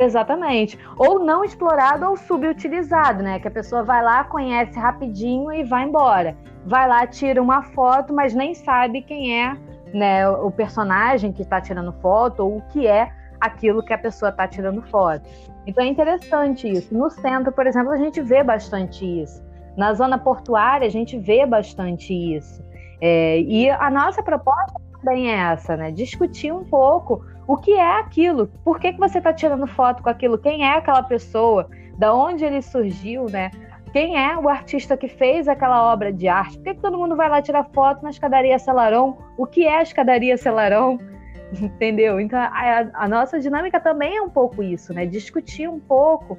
Speaker 4: Exatamente. Ou não explorado ou subutilizado, né? Que a pessoa vai lá, conhece rapidinho e vai embora. Vai lá, tira uma foto, mas nem sabe quem é né, o personagem que está tirando foto ou o que é aquilo que a pessoa está tirando foto. Então é interessante isso. No centro, por exemplo, a gente vê bastante isso. Na zona portuária, a gente vê bastante isso. É, e a nossa proposta também é essa, né? Discutir um pouco o que é aquilo, por que, que você está tirando foto com aquilo, quem é aquela pessoa, da onde ele surgiu, né? Quem é o artista que fez aquela obra de arte? Por que, que todo mundo vai lá tirar foto na escadaria Celarão? O que é a escadaria Celarão? Entendeu? Então a, a nossa dinâmica também é um pouco isso, né? Discutir um pouco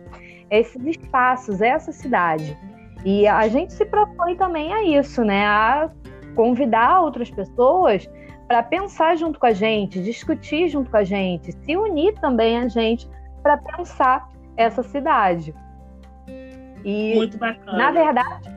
Speaker 4: esses espaços, essa cidade. E a gente se propõe também a isso, né? A convidar outras pessoas para pensar junto com a gente, discutir junto com a gente, se unir também a gente para pensar essa cidade. E
Speaker 2: Muito bacana.
Speaker 4: na verdade,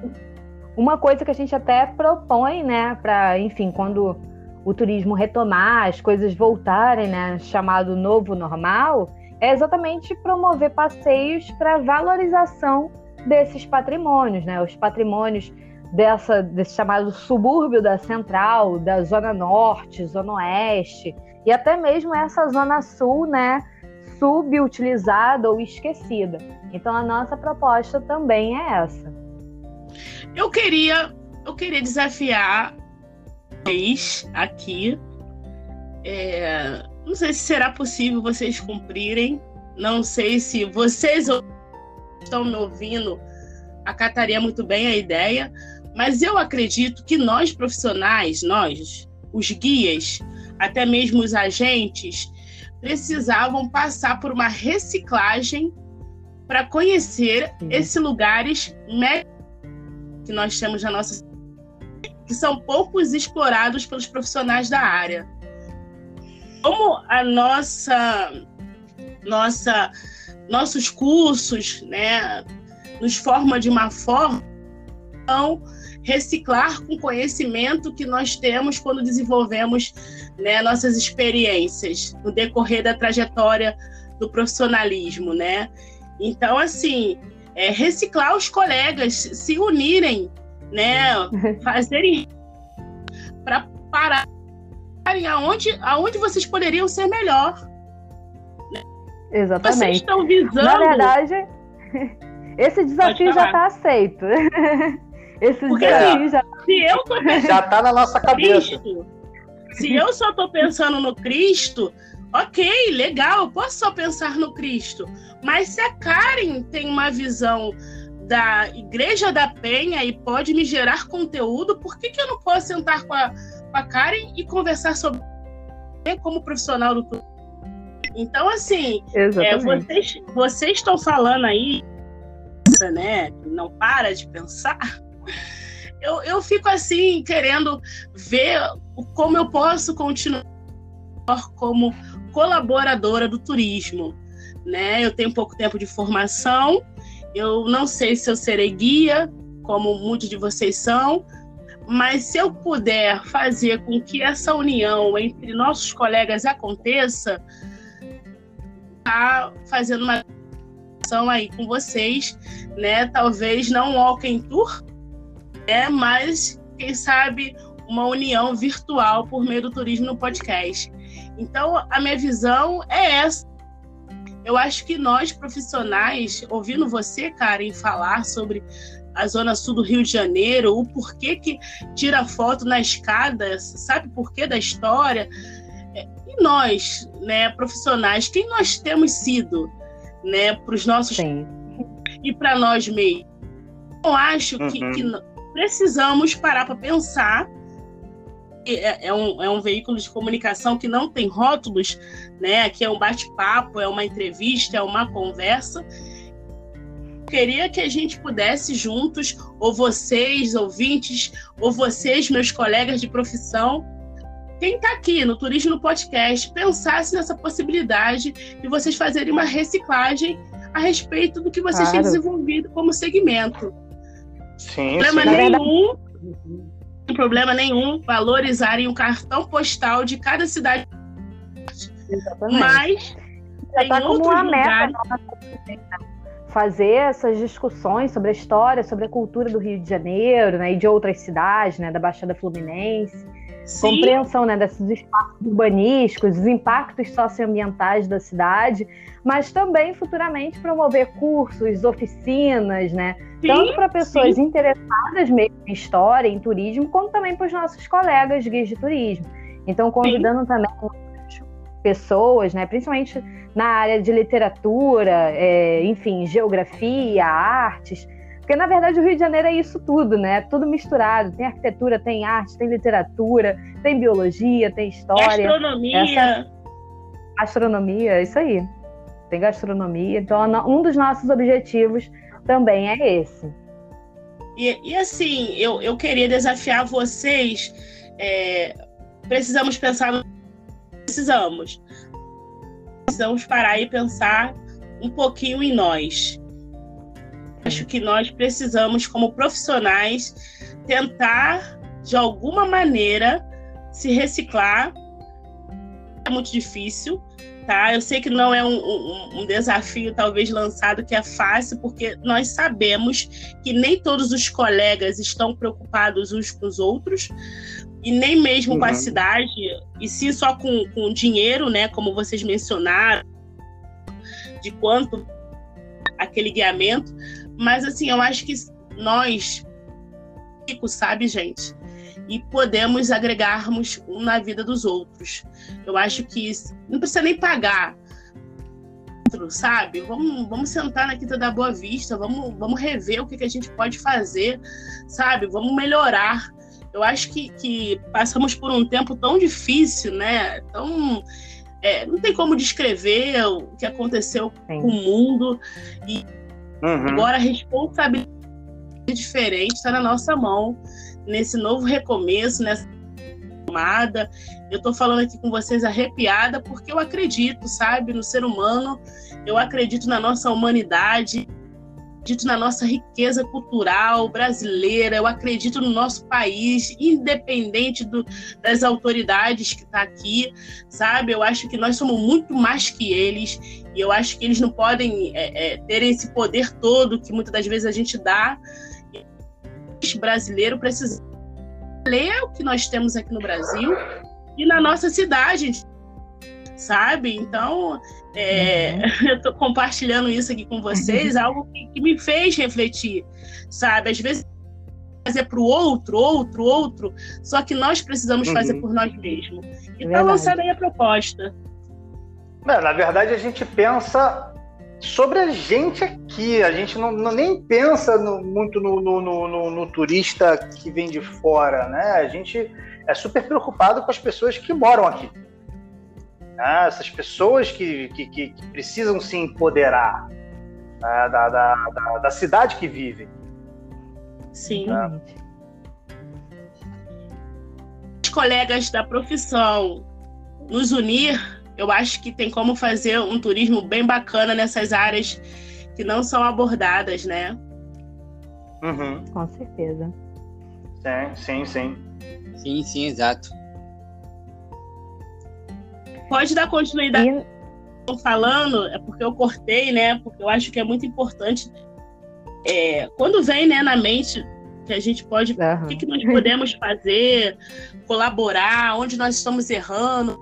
Speaker 4: uma coisa que a gente até propõe, né, para, enfim, quando o turismo retomar, as coisas voltarem, né, chamado novo normal, é exatamente promover passeios para valorização desses patrimônios, né, os patrimônios dessa desse chamado subúrbio da Central, da Zona Norte, Zona Oeste e até mesmo essa Zona Sul, né, subutilizada ou esquecida. Então a nossa proposta também é essa.
Speaker 2: Eu queria, eu queria desafiar vocês aqui. É, não sei se será possível vocês cumprirem. Não sei se vocês estão me ouvindo acataria muito bem a ideia, mas eu acredito que nós profissionais, nós, os guias, até mesmo os agentes, precisavam passar por uma reciclagem para conhecer
Speaker 4: Sim.
Speaker 2: esses lugares que nós temos na nossa que são poucos explorados pelos profissionais da área. Como a nossa nossa nossos cursos, né, nos forma de uma forma então, reciclar com o conhecimento que nós temos quando desenvolvemos né, nossas experiências no decorrer da trajetória do profissionalismo, né? Então, assim, é, reciclar os colegas, se unirem, né? Fazerem para pararem aonde, aonde vocês poderiam ser melhor. Vocês
Speaker 4: Exatamente.
Speaker 2: estão visando.
Speaker 4: Na verdade, esse desafio já está aceito. Esse
Speaker 2: Porque,
Speaker 4: desafio já
Speaker 2: Se eu tô
Speaker 5: Já está na nossa cabeça.
Speaker 2: Cristo, se eu só tô pensando no Cristo, ok, legal, eu posso só pensar no Cristo. Mas se a Karen tem uma visão da Igreja da Penha e pode me gerar conteúdo, por que, que eu não posso sentar com a, com a Karen e conversar sobre como profissional do turismo? Então, assim, é, vocês, vocês estão falando aí, né? Não para de pensar. Eu, eu fico assim, querendo ver como eu posso continuar como colaboradora do turismo. Né? Eu tenho pouco tempo de formação, eu não sei se eu serei guia, como muitos de vocês são, mas se eu puder fazer com que essa união entre nossos colegas aconteça, tá fazendo uma ação aí com vocês, né? Talvez não um walking tour, né? Mas quem sabe uma união virtual por meio do turismo no podcast. Então, a minha visão é essa. Eu acho que nós, profissionais, ouvindo você, Karen, falar sobre a zona sul do Rio de Janeiro, o porquê que tira foto na escada, sabe por quê da história? É, e nós, né, profissionais, quem nós temos sido, né, para os nossos Sim. e para nós mesmos? Eu acho uhum. que, que precisamos parar para pensar é, é, um, é um veículo de comunicação que não tem rótulos, né? Aqui é um bate-papo, é uma entrevista, é uma conversa. Queria que a gente pudesse juntos, ou vocês, ouvintes, ou vocês, meus colegas de profissão, quem está aqui no Turismo Podcast, pensasse nessa possibilidade de vocês fazerem uma reciclagem a respeito do que vocês claro. têm desenvolvido como segmento. Sim, problema sim. nenhum, problema nenhum valorizarem o cartão postal de cada cidade. Exatamente. Mas
Speaker 4: já está como uma meta fazer essas discussões sobre a história, sobre a cultura do Rio de Janeiro, né, e de outras cidades, né, da Baixada Fluminense. Sim. Compreensão, né, desses espaços urbanísticos, os impactos socioambientais da cidade, mas também futuramente promover cursos, oficinas, né, sim, tanto para pessoas sim. interessadas mesmo em história, em turismo, como também para os nossos colegas guias de turismo. Então, convidando também pessoas, né, principalmente na área de literatura, é, enfim, geografia, artes, porque na verdade o Rio de Janeiro é isso tudo, né? Tudo misturado. Tem arquitetura, tem arte, tem literatura, tem biologia, tem história.
Speaker 2: Gastronomia. Essa...
Speaker 4: Astronomia, isso aí. Tem gastronomia. Então, um dos nossos objetivos também é esse.
Speaker 2: E, e assim, eu, eu queria desafiar vocês. É, precisamos pensar. Precisamos. Precisamos parar e pensar um pouquinho em nós. Acho que nós precisamos, como profissionais, tentar, de alguma maneira, se reciclar. É muito difícil, tá? Eu sei que não é um, um, um, desafio talvez lançado que é fácil, porque nós sabemos que nem todos os colegas estão preocupados uns com os outros, e nem mesmo uhum. com a uhum. cidade, e sim só com, com dinheiro, né? Como vocês mencionaram, de quanto aquele guiamento. Mas assim, eu acho que nós, ricos, sabe, gente? e podemos agregarmos um na vida dos outros. Eu acho que não precisa nem pagar, sabe? Vamos, vamos sentar na Quinta da Boa Vista, vamos, vamos rever o que, que a gente pode fazer, sabe? Vamos melhorar. Eu acho que, que passamos por um tempo tão difícil, né? Tão, é, não tem como descrever o que aconteceu Sim. com o mundo. E uhum. agora a responsabilidade é diferente está na nossa mão nesse novo recomeço, nessa tomada. Eu estou falando aqui com vocês arrepiada porque eu acredito, sabe, no ser humano, eu acredito na nossa humanidade, acredito na nossa riqueza cultural brasileira, eu acredito no nosso país, independente do, das autoridades que está aqui, sabe? Eu acho que nós somos muito mais que eles e eu acho que eles não podem é, é, ter esse poder todo que muitas das vezes a gente dá brasileiro precisa ler o que nós temos aqui no Brasil e na nossa cidade, sabe? Então, é, uhum. eu estou compartilhando isso aqui com vocês, algo que, que, me fez refletir, sabe? Às vezes fazer para o outro, outro, outro, só que nós precisamos uhum. fazer por nós mesmos. Então, lançando aí a proposta.
Speaker 5: na verdade, a gente pensa sobre a gente aqui. A gente não, não nem pensa no, muito no, no, no, turista que vem de fora, né? A gente é super preocupado com as pessoas que moram aqui. Né? Essas pessoas que, que, que, precisam se empoderar né? da, da, da, da, cidade que vivem.
Speaker 2: Sim. Né? Os colegas da profissão nos unir eu acho que tem como fazer um turismo bem bacana nessas áreas que não são abordadas, né?
Speaker 5: Uhum.
Speaker 4: Com certeza.
Speaker 5: Sim, sim, sim.
Speaker 3: Sim, sim, exato.
Speaker 2: Pode dar continuidade
Speaker 4: E,
Speaker 2: estou falando, é porque eu cortei, né? Porque eu acho que é muito importante. É, quando vem né, na mente que a gente pode.
Speaker 4: Aham.
Speaker 2: O que, que nós podemos fazer, colaborar, onde nós estamos errando.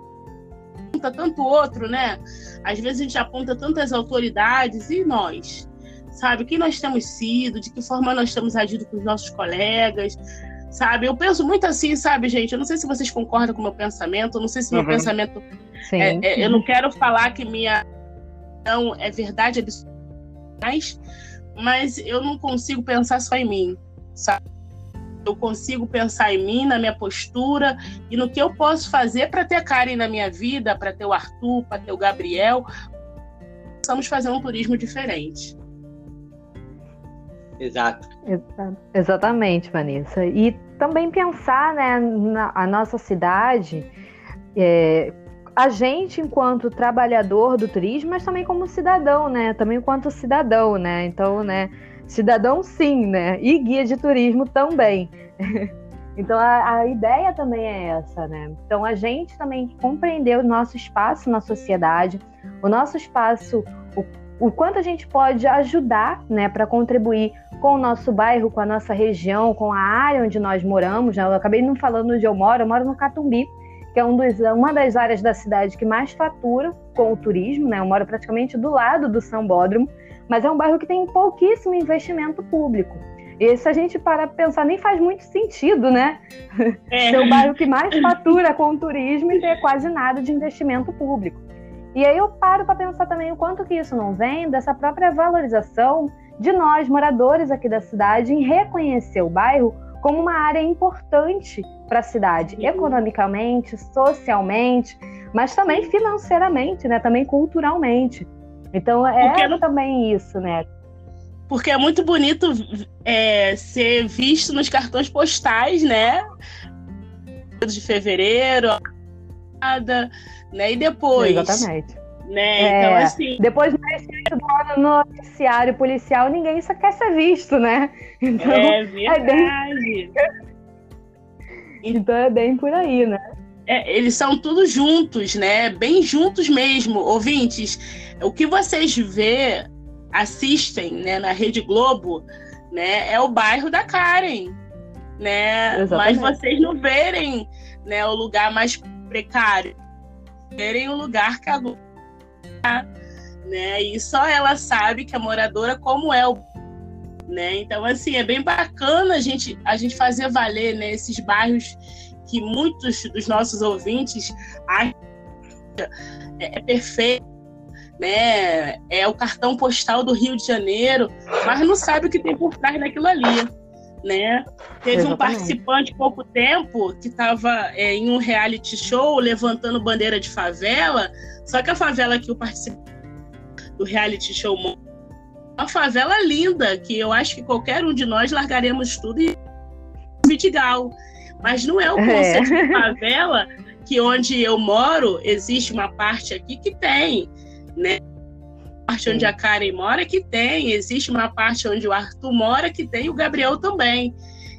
Speaker 2: Aponta tanto outro, né? Às vezes a gente aponta tantas autoridades e nós, sabe? Quem nós temos sido, de que forma nós temos agido com os nossos colegas, sabe? Eu penso muito assim, sabe, gente? Eu não sei se vocês concordam com o meu pensamento, eu não sei se meu
Speaker 5: Uhum.
Speaker 2: pensamento
Speaker 4: Sim.
Speaker 2: é, é, eu não quero falar que minha não é verdade absoluta, mas, mas eu não consigo pensar só em mim, sabe? Eu consigo pensar em mim, na minha postura e no que eu posso fazer para ter a Karen na minha vida, para ter o Arthur, para ter o Gabriel. Possamos fazer um turismo diferente.
Speaker 3: Exato.
Speaker 4: Exa- Exatamente, Vanessa. E também pensar né, na a nossa cidade, é, a gente enquanto trabalhador do turismo, mas também como cidadão, né? Também enquanto cidadão, né? Então, né? Cidadão sim, né? E guia de turismo também. Então a, a ideia também é essa, né? Então a gente também compreender o nosso espaço na sociedade, o nosso espaço, o, o quanto a gente pode ajudar, né, para contribuir com o nosso bairro, com a nossa região, com a área onde nós moramos. né? Eu acabei não falando onde eu moro, eu moro no Catumbi, que é um dos, uma das áreas da cidade que mais fatura com o turismo, né? Eu moro praticamente do lado do Sambódromo, mas é um bairro que tem pouquíssimo investimento público. E se a gente parar para pensar, nem faz muito sentido, né?
Speaker 2: É,
Speaker 4: Ser o bairro que mais fatura com o turismo e ter quase nada de investimento público. E aí eu paro para pensar também o quanto que isso não vem dessa própria valorização de nós, moradores aqui da cidade, em reconhecer o bairro como uma área importante para a cidade,
Speaker 2: Sim.
Speaker 4: economicamente, socialmente, mas também financeiramente, né? Também culturalmente. Então é
Speaker 2: não-
Speaker 4: também isso, né?
Speaker 2: porque é muito bonito é, ser visto nos cartões postais, né? De fevereiro, nada, né? E depois,
Speaker 4: Exatamente.
Speaker 2: Né?
Speaker 4: É.
Speaker 2: Então, assim,
Speaker 4: Depois do no noticiário policial, ninguém só quer ser visto, né? Então
Speaker 2: é verdade.
Speaker 4: então é bem por aí, né?
Speaker 2: É, eles são tudo juntos, né? Bem juntos mesmo. Ouvintes, o que vocês vê, assistem né, na Rede Globo, né? É o bairro da Karen, né?
Speaker 4: Exatamente.
Speaker 2: Mas vocês não verem né, o lugar mais precário. Verem o lugar que a tá, né? E só ela sabe que a moradora como é o né? Então assim, é bem bacana a gente a gente fazer valer né, esses bairros que muitos dos nossos ouvintes acham é, é perfeito, né? É o cartão postal do Rio de Janeiro, mas não sabe o que tem por trás daquilo ali, né? Teve um
Speaker 4: Exatamente.
Speaker 2: participante há pouco tempo que estava em um reality show levantando bandeira de favela, só que a favela que o participante do reality show é uma favela linda, que eu acho que qualquer um de nós largaremos tudo e Vidigal. Mas não é o
Speaker 4: É.
Speaker 2: conceito de favela que onde eu moro existe uma parte aqui que tem, né? Parte onde a Karen mora que tem, existe uma parte onde o Arthur mora que tem, e o Gabriel também.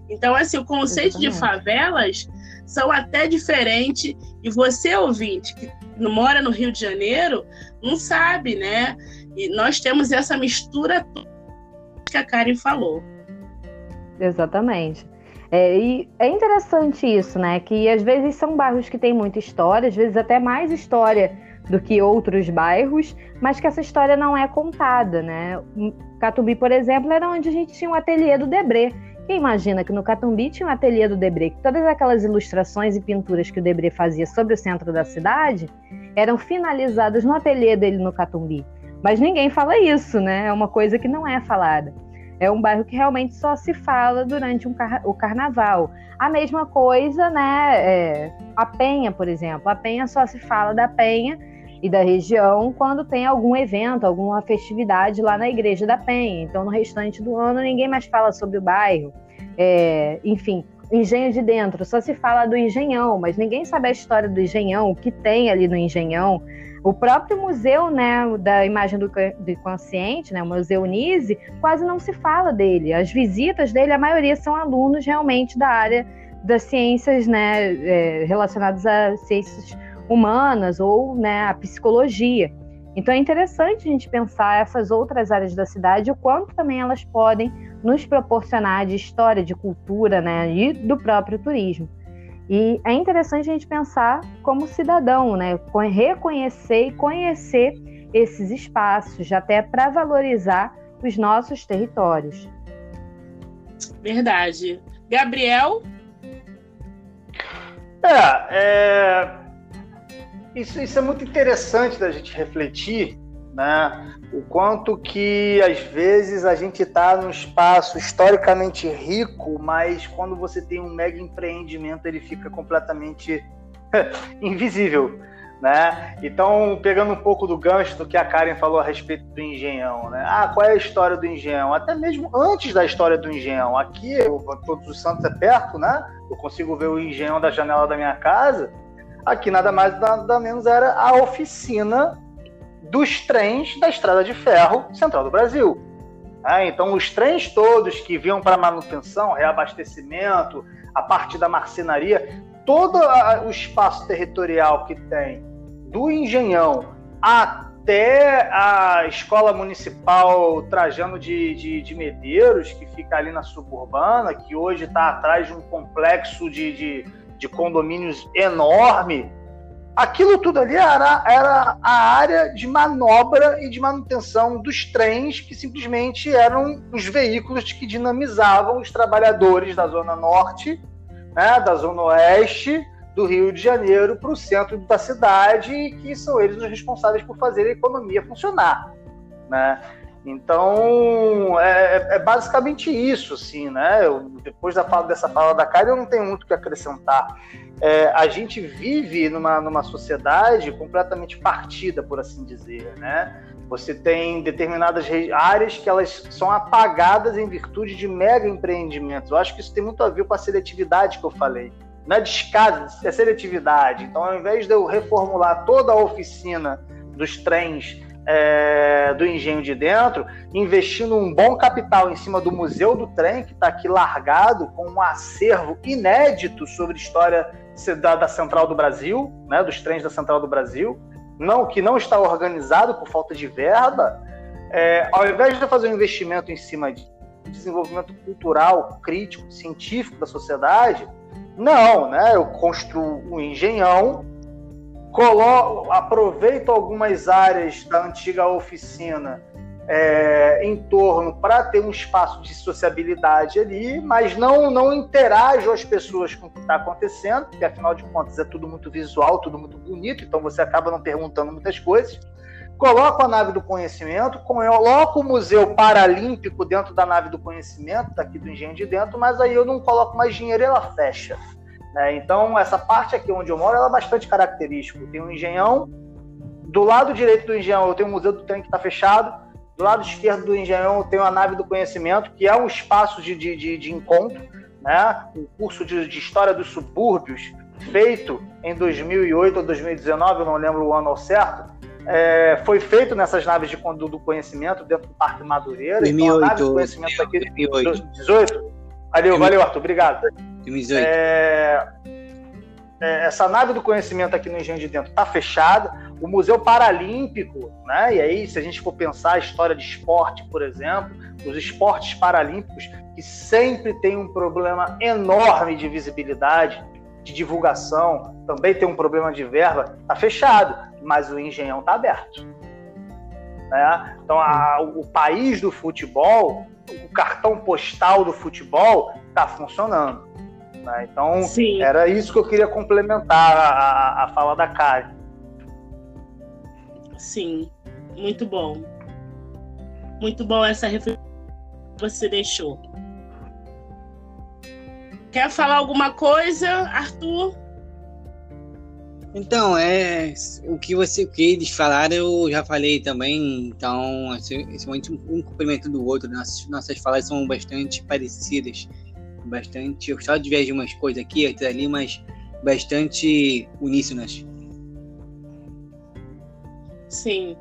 Speaker 2: Então, assim, o conceito de favelas são até diferentes. E você, ouvinte, que mora no Rio de Janeiro, não sabe, né? E nós temos essa mistura que a Karen falou.
Speaker 4: Exatamente. É, e é interessante isso, né? Que às vezes são bairros que têm muita história, às vezes até mais história do que outros bairros, mas que essa história não é contada, né? Catumbi, por exemplo, era onde a gente tinha um ateliê do Debré. Quem imagina que no Catumbi tinha um ateliê do Debré, que todas aquelas ilustrações e pinturas que o Debré fazia sobre o centro da cidade eram finalizadas no ateliê dele no Catumbi. Mas ninguém fala isso, né? É uma coisa que não é falada. É um bairro que realmente só se fala durante um car o carnaval. A mesma coisa, né? é, a Penha, por exemplo. A Penha só se fala da Penha e da região quando tem algum evento, alguma festividade lá na igreja da Penha. Então, no restante do ano, ninguém mais fala sobre o bairro. É, enfim, Engenho de Dentro, só se fala do Engenhão, mas ninguém sabe a história do Engenhão, o que tem ali no Engenhão. O próprio museu né, da imagem do, do inconsciente, né, o Museu Nise, quase não se fala dele. As visitas dele, a maioria são alunos realmente da área das ciências né, é, relacionadas a ciências humanas ou né, a psicologia. Então é interessante a gente pensar essas outras áreas da cidade, o quanto também elas podem nos proporcionar de história, de cultura, né, e do próprio turismo. E é interessante a gente pensar como cidadão, né, reconhecer e conhecer esses espaços, até para valorizar os nossos territórios.
Speaker 2: Verdade. Gabriel?
Speaker 5: É, é isso, isso é muito interessante da gente refletir, né? O quanto que às vezes a gente está num espaço historicamente rico, mas quando você tem um mega empreendimento ele fica completamente invisível, né? Então, pegando um pouco do gancho do que a Karen falou a respeito do engenhão, né? Ah, qual é a história do engenhão? Até mesmo antes da história do engenhão. Aqui, Todos os Santos é perto, né? Eu consigo ver o engenhão da janela da minha casa. Aqui nada mais nada menos era a oficina dos trens da Estrada de Ferro Central do Brasil. É, então, os trens todos que vinham para manutenção, reabastecimento, a parte da marcenaria, todo o espaço territorial que tem do Engenhão até a Escola Municipal Trajano de, de, de Medeiros, que fica ali na suburbana, que hoje está atrás de um complexo de, de de condomínios enorme, aquilo tudo ali era, era a área de manobra e de manutenção dos trens, que simplesmente eram os veículos que dinamizavam os trabalhadores da Zona Norte, né, da Zona Oeste do Rio de Janeiro para o centro da cidade, e que são eles os responsáveis por fazer a economia funcionar. Né? Então, é, é, é, basicamente isso, assim, né? Eu, depois da fala, dessa fala da Karen, eu não tenho muito o que acrescentar. É, a gente vive numa, numa sociedade completamente partida, por assim dizer, né? Você tem determinadas áreas que elas são apagadas em virtude de mega empreendimentos. Eu acho que isso tem muito a ver com a seletividade que eu falei. Não é descaso, é seletividade. Então, ao invés de eu reformular toda a oficina dos trens é, do engenho de dentro, investindo um bom capital em cima do Museu do Trem, que está aqui largado, com um acervo inédito sobre história da, da, Central do Brasil, né, dos trens da Central do Brasil, não que não está organizado por falta de verba, é, ao invés de fazer um investimento em cima de desenvolvimento cultural, crítico, científico da sociedade, não, né? Eu construo um engenhão colo aproveito algumas áreas da antiga oficina é, em torno para ter um espaço de sociabilidade ali, mas não, não interajo as pessoas com o que está acontecendo, porque afinal de contas é tudo muito visual, tudo muito bonito, então você acaba não perguntando muitas coisas. Coloco a nave do conhecimento, coloco o Museu Paralímpico dentro da nave do conhecimento, daqui do Engenho de Dentro, mas aí eu não coloco mais dinheiro e ela fecha. Né? Então, essa parte aqui onde eu moro é bastante característica. Tem um engenhão, do lado direito do engenhão eu tenho o Museu do Trem que está fechado, do lado esquerdo do engenhão eu tenho a Nave do Conhecimento, que é um espaço de, de, de, de encontro, né? um curso de, de História dos Subúrbios, feito em 2008 ou 2019, eu não lembro o ano ao certo, é, foi feito nessas naves de do conhecimento dentro do Parque Madureira.
Speaker 3: 2008, então, a nave
Speaker 5: do conhecimento aqui, 2018. 18? Valeu, valeu, Arthur, obrigado. 2018. É, é, essa nave do conhecimento aqui no Engenho de Dentro está fechada. O Museu Paralímpico, né? E aí, se a gente for pensar a história de esporte, por exemplo, os esportes paralímpicos, que sempre tem um problema enorme de visibilidade, de divulgação, também tem um problema de verba, está fechado, mas o Engenhão está aberto. Né? Então, a, o país do futebol, o cartão postal do futebol está funcionando. Né? Então, Sim. era isso que eu queria complementar a, a, a fala da Karen.
Speaker 2: Sim, muito bom. Muito bom essa reflexão que você deixou. Quer falar alguma coisa, Arthur?
Speaker 3: Então, é o que você o que eles falaram, eu já falei também. Então, assim, um, um complemento do outro. Nossas, nossas falas são bastante parecidas. Bastante, só diverge umas coisas aqui, outras ali, mas bastante uníssonas.
Speaker 2: Sim.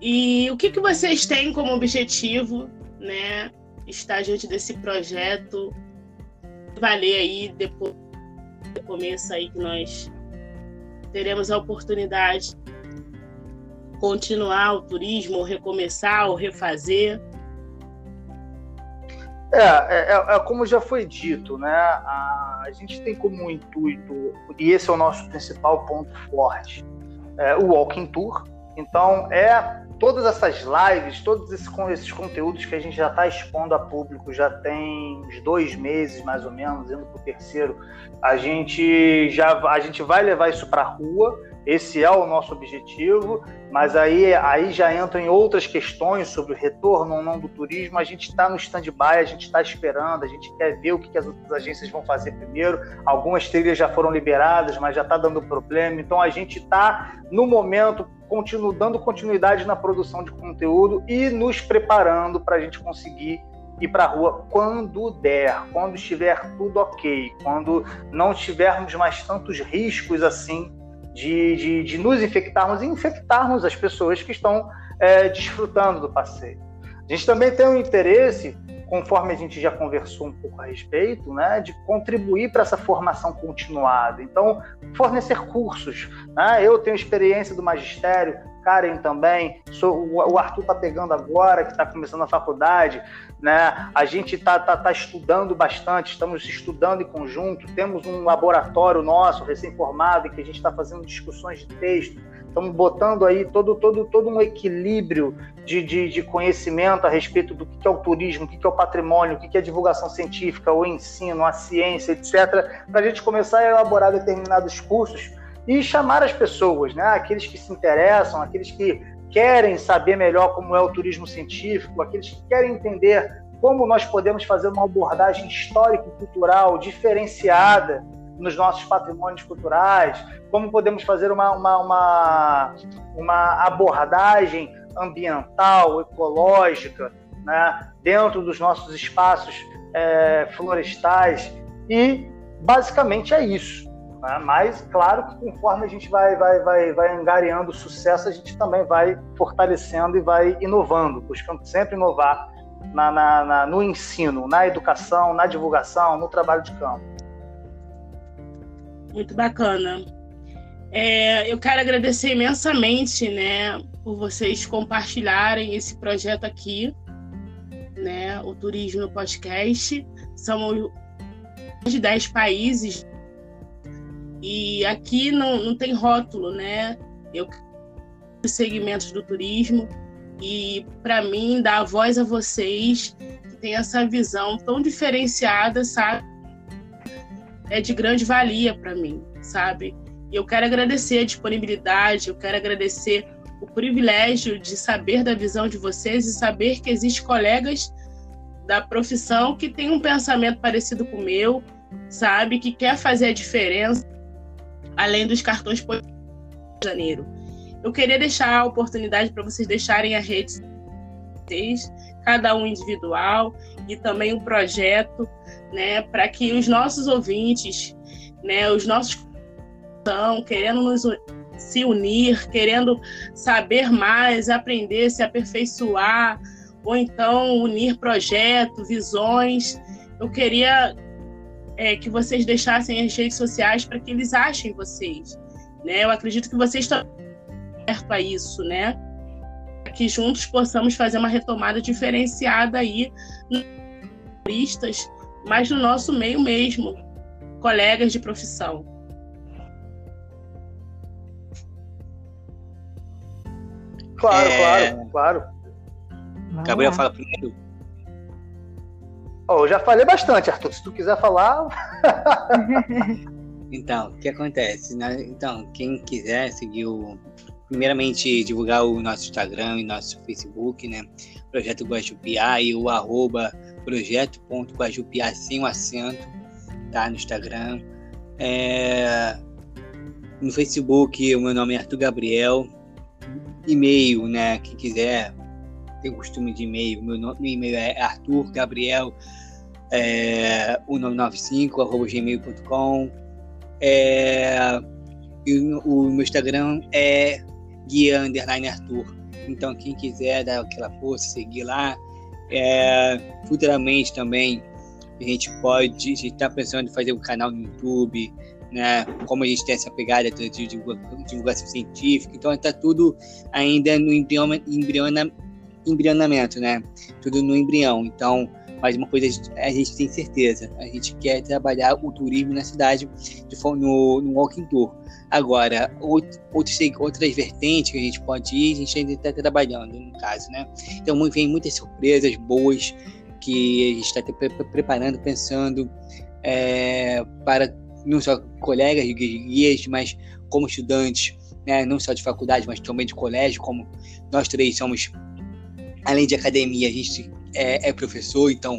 Speaker 2: E o que, que vocês têm como objetivo, né? Estar diante desse projeto, valer aí depois do começo aí que nós teremos a oportunidade de continuar o turismo, ou recomeçar, ou refazer.
Speaker 5: É, é, é, é, como já foi dito, né? A, a, gente tem como intuito, e esse é o nosso principal ponto forte, é, o Walking Tour. Então, é todas essas lives, todos esses, esses conteúdos que a gente já está expondo a público já tem uns dois meses, mais ou menos, indo para o terceiro, a gente já a gente vai levar isso para a rua esse é o nosso objetivo, mas aí, aí já entram em outras questões sobre o retorno ou não do turismo. A gente está no stand-by, a gente está esperando, a gente quer ver o que, que as outras agências vão fazer primeiro. Algumas trilhas já foram liberadas, mas já está dando problema. Então a gente está, no momento, continu, dando continuidade na produção de conteúdo e nos preparando para a gente conseguir ir para a rua quando der, quando estiver tudo ok, quando não tivermos mais tantos riscos assim de, de, de nos infectarmos e infectarmos as pessoas que estão é, desfrutando do passeio. A gente também tem um interesse, conforme a gente já conversou um pouco a respeito, né, de contribuir para essa formação continuada. Então, fornecer cursos. Né? Eu tenho experiência do magistério, Karen também, sou, o Arthur está pegando agora, que está começando a faculdade, né? A gente está tá, tá estudando bastante, estamos estudando em conjunto, temos um laboratório nosso, recém-formado, em que a gente está fazendo discussões de texto, estamos botando aí todo, todo, todo um equilíbrio de, de, de conhecimento a respeito do que é o turismo, o que é o patrimônio, o que é a divulgação científica, o ensino, a ciência, etc., para a gente começar a elaborar determinados cursos e chamar as pessoas, né? aqueles que se interessam, aqueles que querem saber melhor como é o turismo científico, aqueles que querem entender como nós podemos fazer uma abordagem histórico-cultural diferenciada nos nossos patrimônios culturais, como podemos fazer uma, uma, uma, uma abordagem ambiental, ecológica, né, dentro dos nossos espaços é, florestais. E basicamente é isso. Né? Mas, claro que conforme a gente vai, vai, vai, vai angariando sucesso, a gente também vai fortalecendo e vai inovando, buscando sempre inovar na, na, na, no ensino, na educação, na divulgação, no trabalho de campo.
Speaker 2: Muito bacana. É, eu quero agradecer imensamente, né, por vocês compartilharem esse projeto aqui, né, o Turismo Podcast. São de 10 países e aqui não, não tem rótulo, né? Eu segmentos do turismo e para mim dar voz a vocês que tem essa visão tão diferenciada, sabe? É de grande valia para mim, sabe? E eu quero agradecer a disponibilidade, eu quero agradecer o privilégio de saber da visão de vocês e saber que existem colegas da profissão que têm um pensamento parecido com o meu, sabe? Que quer fazer a diferença além dos cartões de janeiro. Eu queria deixar a oportunidade para vocês deixarem a rede vocês, cada um individual e também um projeto, né, para que os nossos ouvintes, né, os nossos estão querendo nos se unir, querendo saber mais, aprender, se aperfeiçoar, ou então unir projetos, visões. Eu queria é, que vocês deixassem as redes sociais para que eles achem vocês. Né? Eu acredito que vocês estão perto a isso, né? Que juntos possamos fazer uma retomada diferenciada aí, turistas, mas no nosso meio mesmo, colegas de profissão.
Speaker 5: Claro, é... claro, claro.
Speaker 3: Gabriel fala primeiro.
Speaker 5: Oh, eu já falei bastante, Arthur. Se tu quiser falar.
Speaker 3: então, o que acontece? Então, quem quiser seguir o. Primeiramente, divulgar o nosso Instagram e nosso Facebook, né? Projeto Guajupiá e o arroba projeto.guajupiá sem o acento, tá? No Instagram. É... No Facebook, o meu nome é Arthur Gabriel. E-mail, né? Quem quiser tem costume de e-mail, meu, meu e-mail é Arthur Gabriel é, 1995.gmail.com. É, e o, meu Instagram é guia underline Arthur. Então, quem quiser dar aquela força, seguir lá. É, futuramente também a gente pode, a gente está pensando em fazer um canal no YouTube, né? Como a gente tem essa pegada de divulgação científica, então está tudo ainda no embriona, embriona, embrionamento, né? Tudo no embrião. Então, mas uma coisa a gente tem certeza, a gente quer trabalhar o turismo na cidade de no, no walking tour. Agora, outros, outras vertentes que a gente pode ir, a gente ainda está trabalhando, no caso, né? Então, vem muitas surpresas boas que a gente está preparando, pensando é, para não só colegas de guias, mas como estudantes, né? não só de faculdade, mas também de colégio, como nós três somos, além de academia, a gente é, é professor, então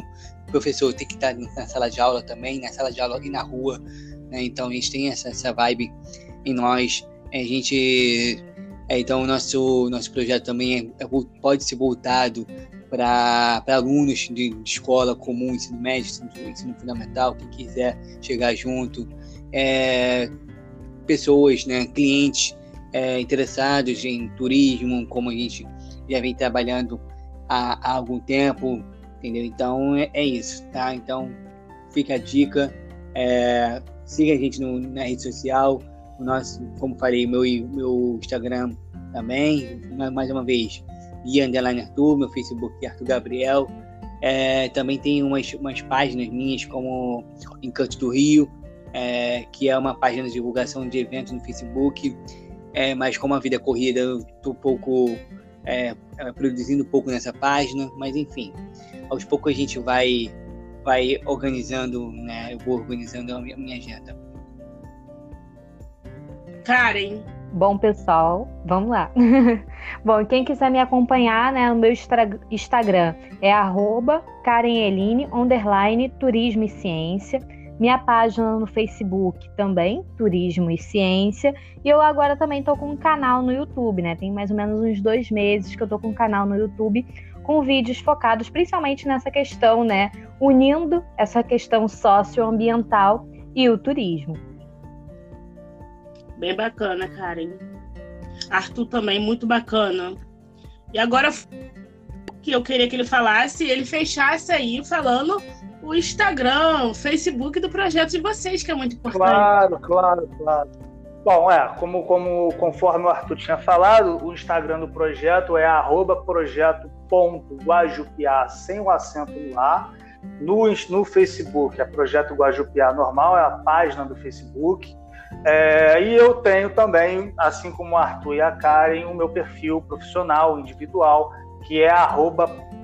Speaker 3: professor tem que estar na sala de aula também, na sala de aula e na rua, né? Então a gente tem essa, essa vibe em nós. A gente, é, então nosso nosso projeto também é, é pode ser voltado para alunos de, de, escola comum, ensino médio, ensino, ensino fundamental, quem quiser chegar junto, é, pessoas, né, clientes é, interessados em turismo, como a gente já vem trabalhando há, há algum tempo, entendeu? Então é, é, isso, tá? Então fica a dica, é, siga a gente no, na rede social, o nosso, como falei, meu meu Instagram também, mais uma vez, Underline Arthur, meu Facebook é Arthur Gabriel. É, também tem umas, umas páginas minhas como Encanto do Rio, é, que é uma página de divulgação de eventos no Facebook. É, mas como a vida é corrida, eu estou um pouco é, é, produzindo um pouco nessa página, mas enfim, aos poucos a gente vai vai organizando, né? Eu vou organizando a minha, a minha agenda.
Speaker 2: Karen.
Speaker 4: Bom, pessoal, vamos lá. Bom, quem quiser me acompanhar né, no meu Instagram é arroba Kareneline, underline, turismo e ciência. Minha página no Facebook também, Turismo e Ciência. E eu agora também estou com um canal no YouTube, né? Tem mais ou menos uns dois meses que eu estou com um canal no YouTube com vídeos focados principalmente nessa questão, né? Unindo essa questão socioambiental e o turismo.
Speaker 2: Bem bacana, Karen. Arthur também, muito bacana. E agora que eu queria que ele falasse, ele fechasse aí falando o Instagram, o Facebook do projeto de vocês, que é muito importante.
Speaker 5: Claro, claro, claro. Bom, é, como, como conforme o Arthur tinha falado, o Instagram do projeto é projeto.guajupiá, sem o acento A. No, no Facebook é Projeto Guajupiá Normal, é a página do Facebook. É, e eu tenho também, assim como o Arthur e a Karen, o meu perfil profissional, individual, que é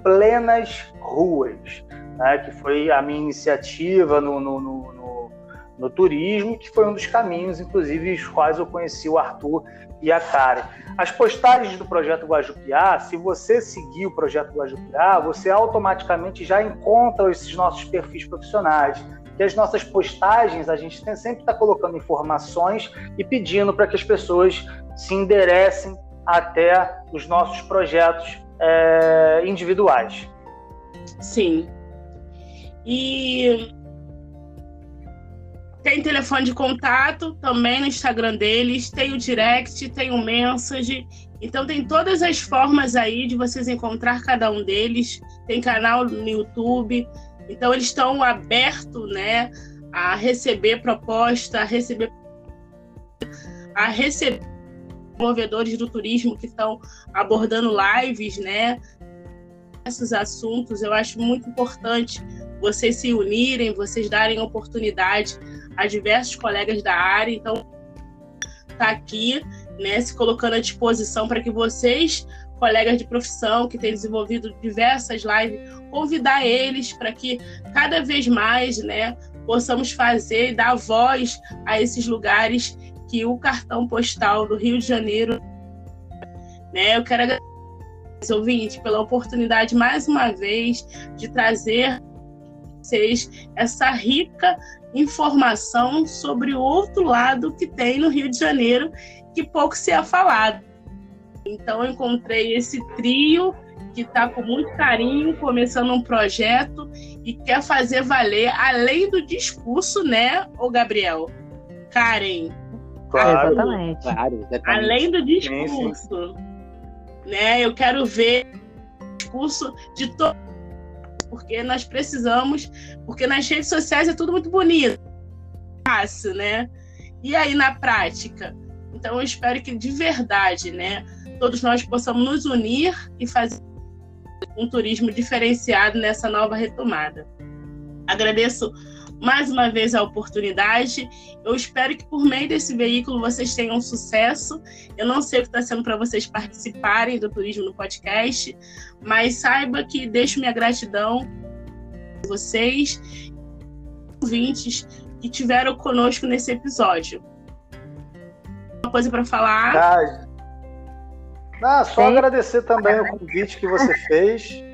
Speaker 5: plenasruas né, que foi a minha iniciativa no, no, no, no, no turismo, que foi um dos caminhos, inclusive, os quais eu conheci o Arthur e a Karen. As postagens do Projeto Guajupiá, se você seguir o Projeto Guajupiá, você automaticamente já encontra esses nossos perfis profissionais. Que as nossas postagens, a gente sempre está colocando informações e pedindo para que as pessoas se enderecem até os nossos projetos é, individuais.
Speaker 2: Sim, e tem telefone de contato também no Instagram deles, tem o direct, tem o message. Então tem todas as formas aí de vocês encontrar cada um deles. Tem canal no YouTube. Então eles estão abertos, né, a receber proposta, a receber a receber movedores do turismo que estão abordando lives, né? Esses assuntos eu acho muito importante vocês se unirem, vocês darem oportunidade a diversos colegas da área. Então, está aqui, né, se colocando à disposição para que vocês, colegas de profissão que têm desenvolvido diversas lives, convidar eles para que cada vez mais, né, possamos fazer e dar voz a esses lugares que o cartão postal do Rio de Janeiro, né, eu quero agradecer ouvintes pela oportunidade mais uma vez de trazer vocês essa rica informação sobre o outro lado que tem no Rio de Janeiro, que pouco se é falado. Então, eu encontrei esse trio que está com muito carinho começando um projeto e quer fazer valer além do discurso, né, o Gabriel? Karen.
Speaker 3: Claro,
Speaker 4: exatamente.
Speaker 3: claro, exatamente.
Speaker 2: Além do discurso, né? Eu quero ver o discurso de todos, porque nós precisamos, porque nas redes sociais é tudo muito bonito, fácil, né? E aí na prática? Então eu espero que de verdade, né, todos nós possamos nos unir e fazer um turismo diferenciado nessa nova retomada. Agradeço mais uma vez a oportunidade. Eu espero que por meio desse veículo vocês tenham sucesso. Eu não sei o que está sendo para vocês participarem do Turismo no Podcast, mas saiba que deixo minha gratidão a vocês, ouvintes que tiveram conosco nesse episódio. Uma coisa para falar?
Speaker 5: Ah, só Sim. agradecer também o convite que você fez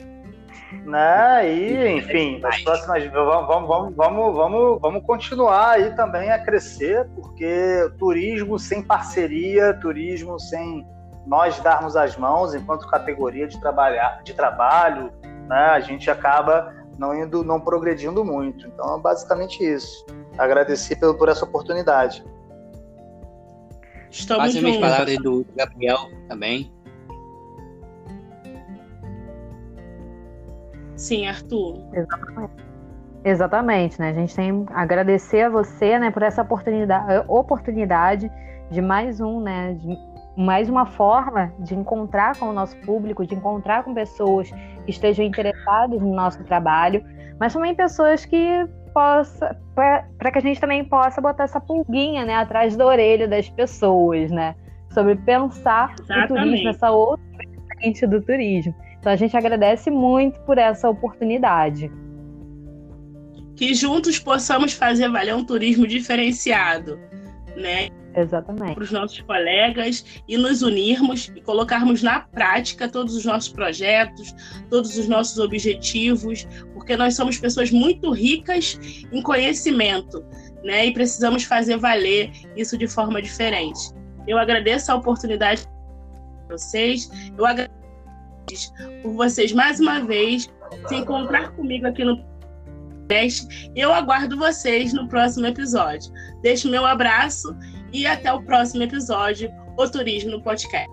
Speaker 5: né? E, enfim, nas próximas vamos, vamos, vamos, vamos, vamos continuar aí também a crescer, porque turismo sem parceria, turismo sem nós darmos as mãos enquanto categoria de trabalhar, de trabalho, né? A gente acaba não indo, não progredindo muito. Então, é basicamente isso. Agradecer pelo, por essa oportunidade.
Speaker 3: Estamos Passem as palavras do Gabriel também.
Speaker 2: Sim, Arthur.
Speaker 4: Exatamente. Exatamente, né? A gente tem que agradecer a você, né, por essa oportunidade, oportunidade de mais um, né, de mais uma forma de encontrar com o nosso público, de encontrar com pessoas que estejam interessadas no nosso trabalho, mas também pessoas que possa para que a gente também possa botar essa pulguinha, né, atrás da orelha das pessoas, né, sobre pensar Exatamente. o turismo, essa outra frente do turismo. Então a gente agradece muito por essa oportunidade.
Speaker 2: Que juntos possamos fazer valer um turismo diferenciado, né?
Speaker 4: Exatamente.
Speaker 2: Para os nossos colegas e nos unirmos e colocarmos na prática todos os nossos projetos, todos os nossos objetivos, porque nós somos pessoas muito ricas em conhecimento, né? E precisamos fazer valer isso de forma diferente. Eu agradeço a oportunidade de vocês. Eu agradeço por vocês mais uma vez se encontrar comigo aqui no podcast. Eu aguardo vocês no próximo episódio. Deixo meu abraço e até o próximo episódio, O Turismo no Podcast.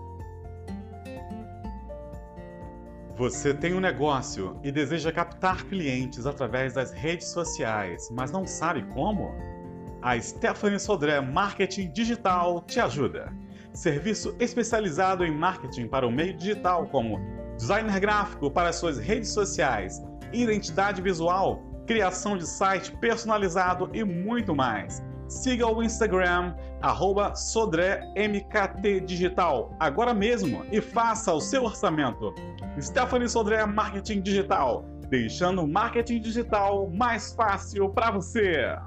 Speaker 1: Você tem um negócio e deseja captar clientes através das redes sociais, mas não sabe como? A Stephanie Sodré Marketing Digital te ajuda. Serviço especializado em marketing para o meio digital, como designer gráfico para suas redes sociais, identidade visual, criação de site personalizado e muito mais. Siga o Instagram, arroba SodréMKTDigital, agora mesmo e faça o seu orçamento. Stephanie Sodré Marketing Digital, deixando o marketing digital mais fácil para você.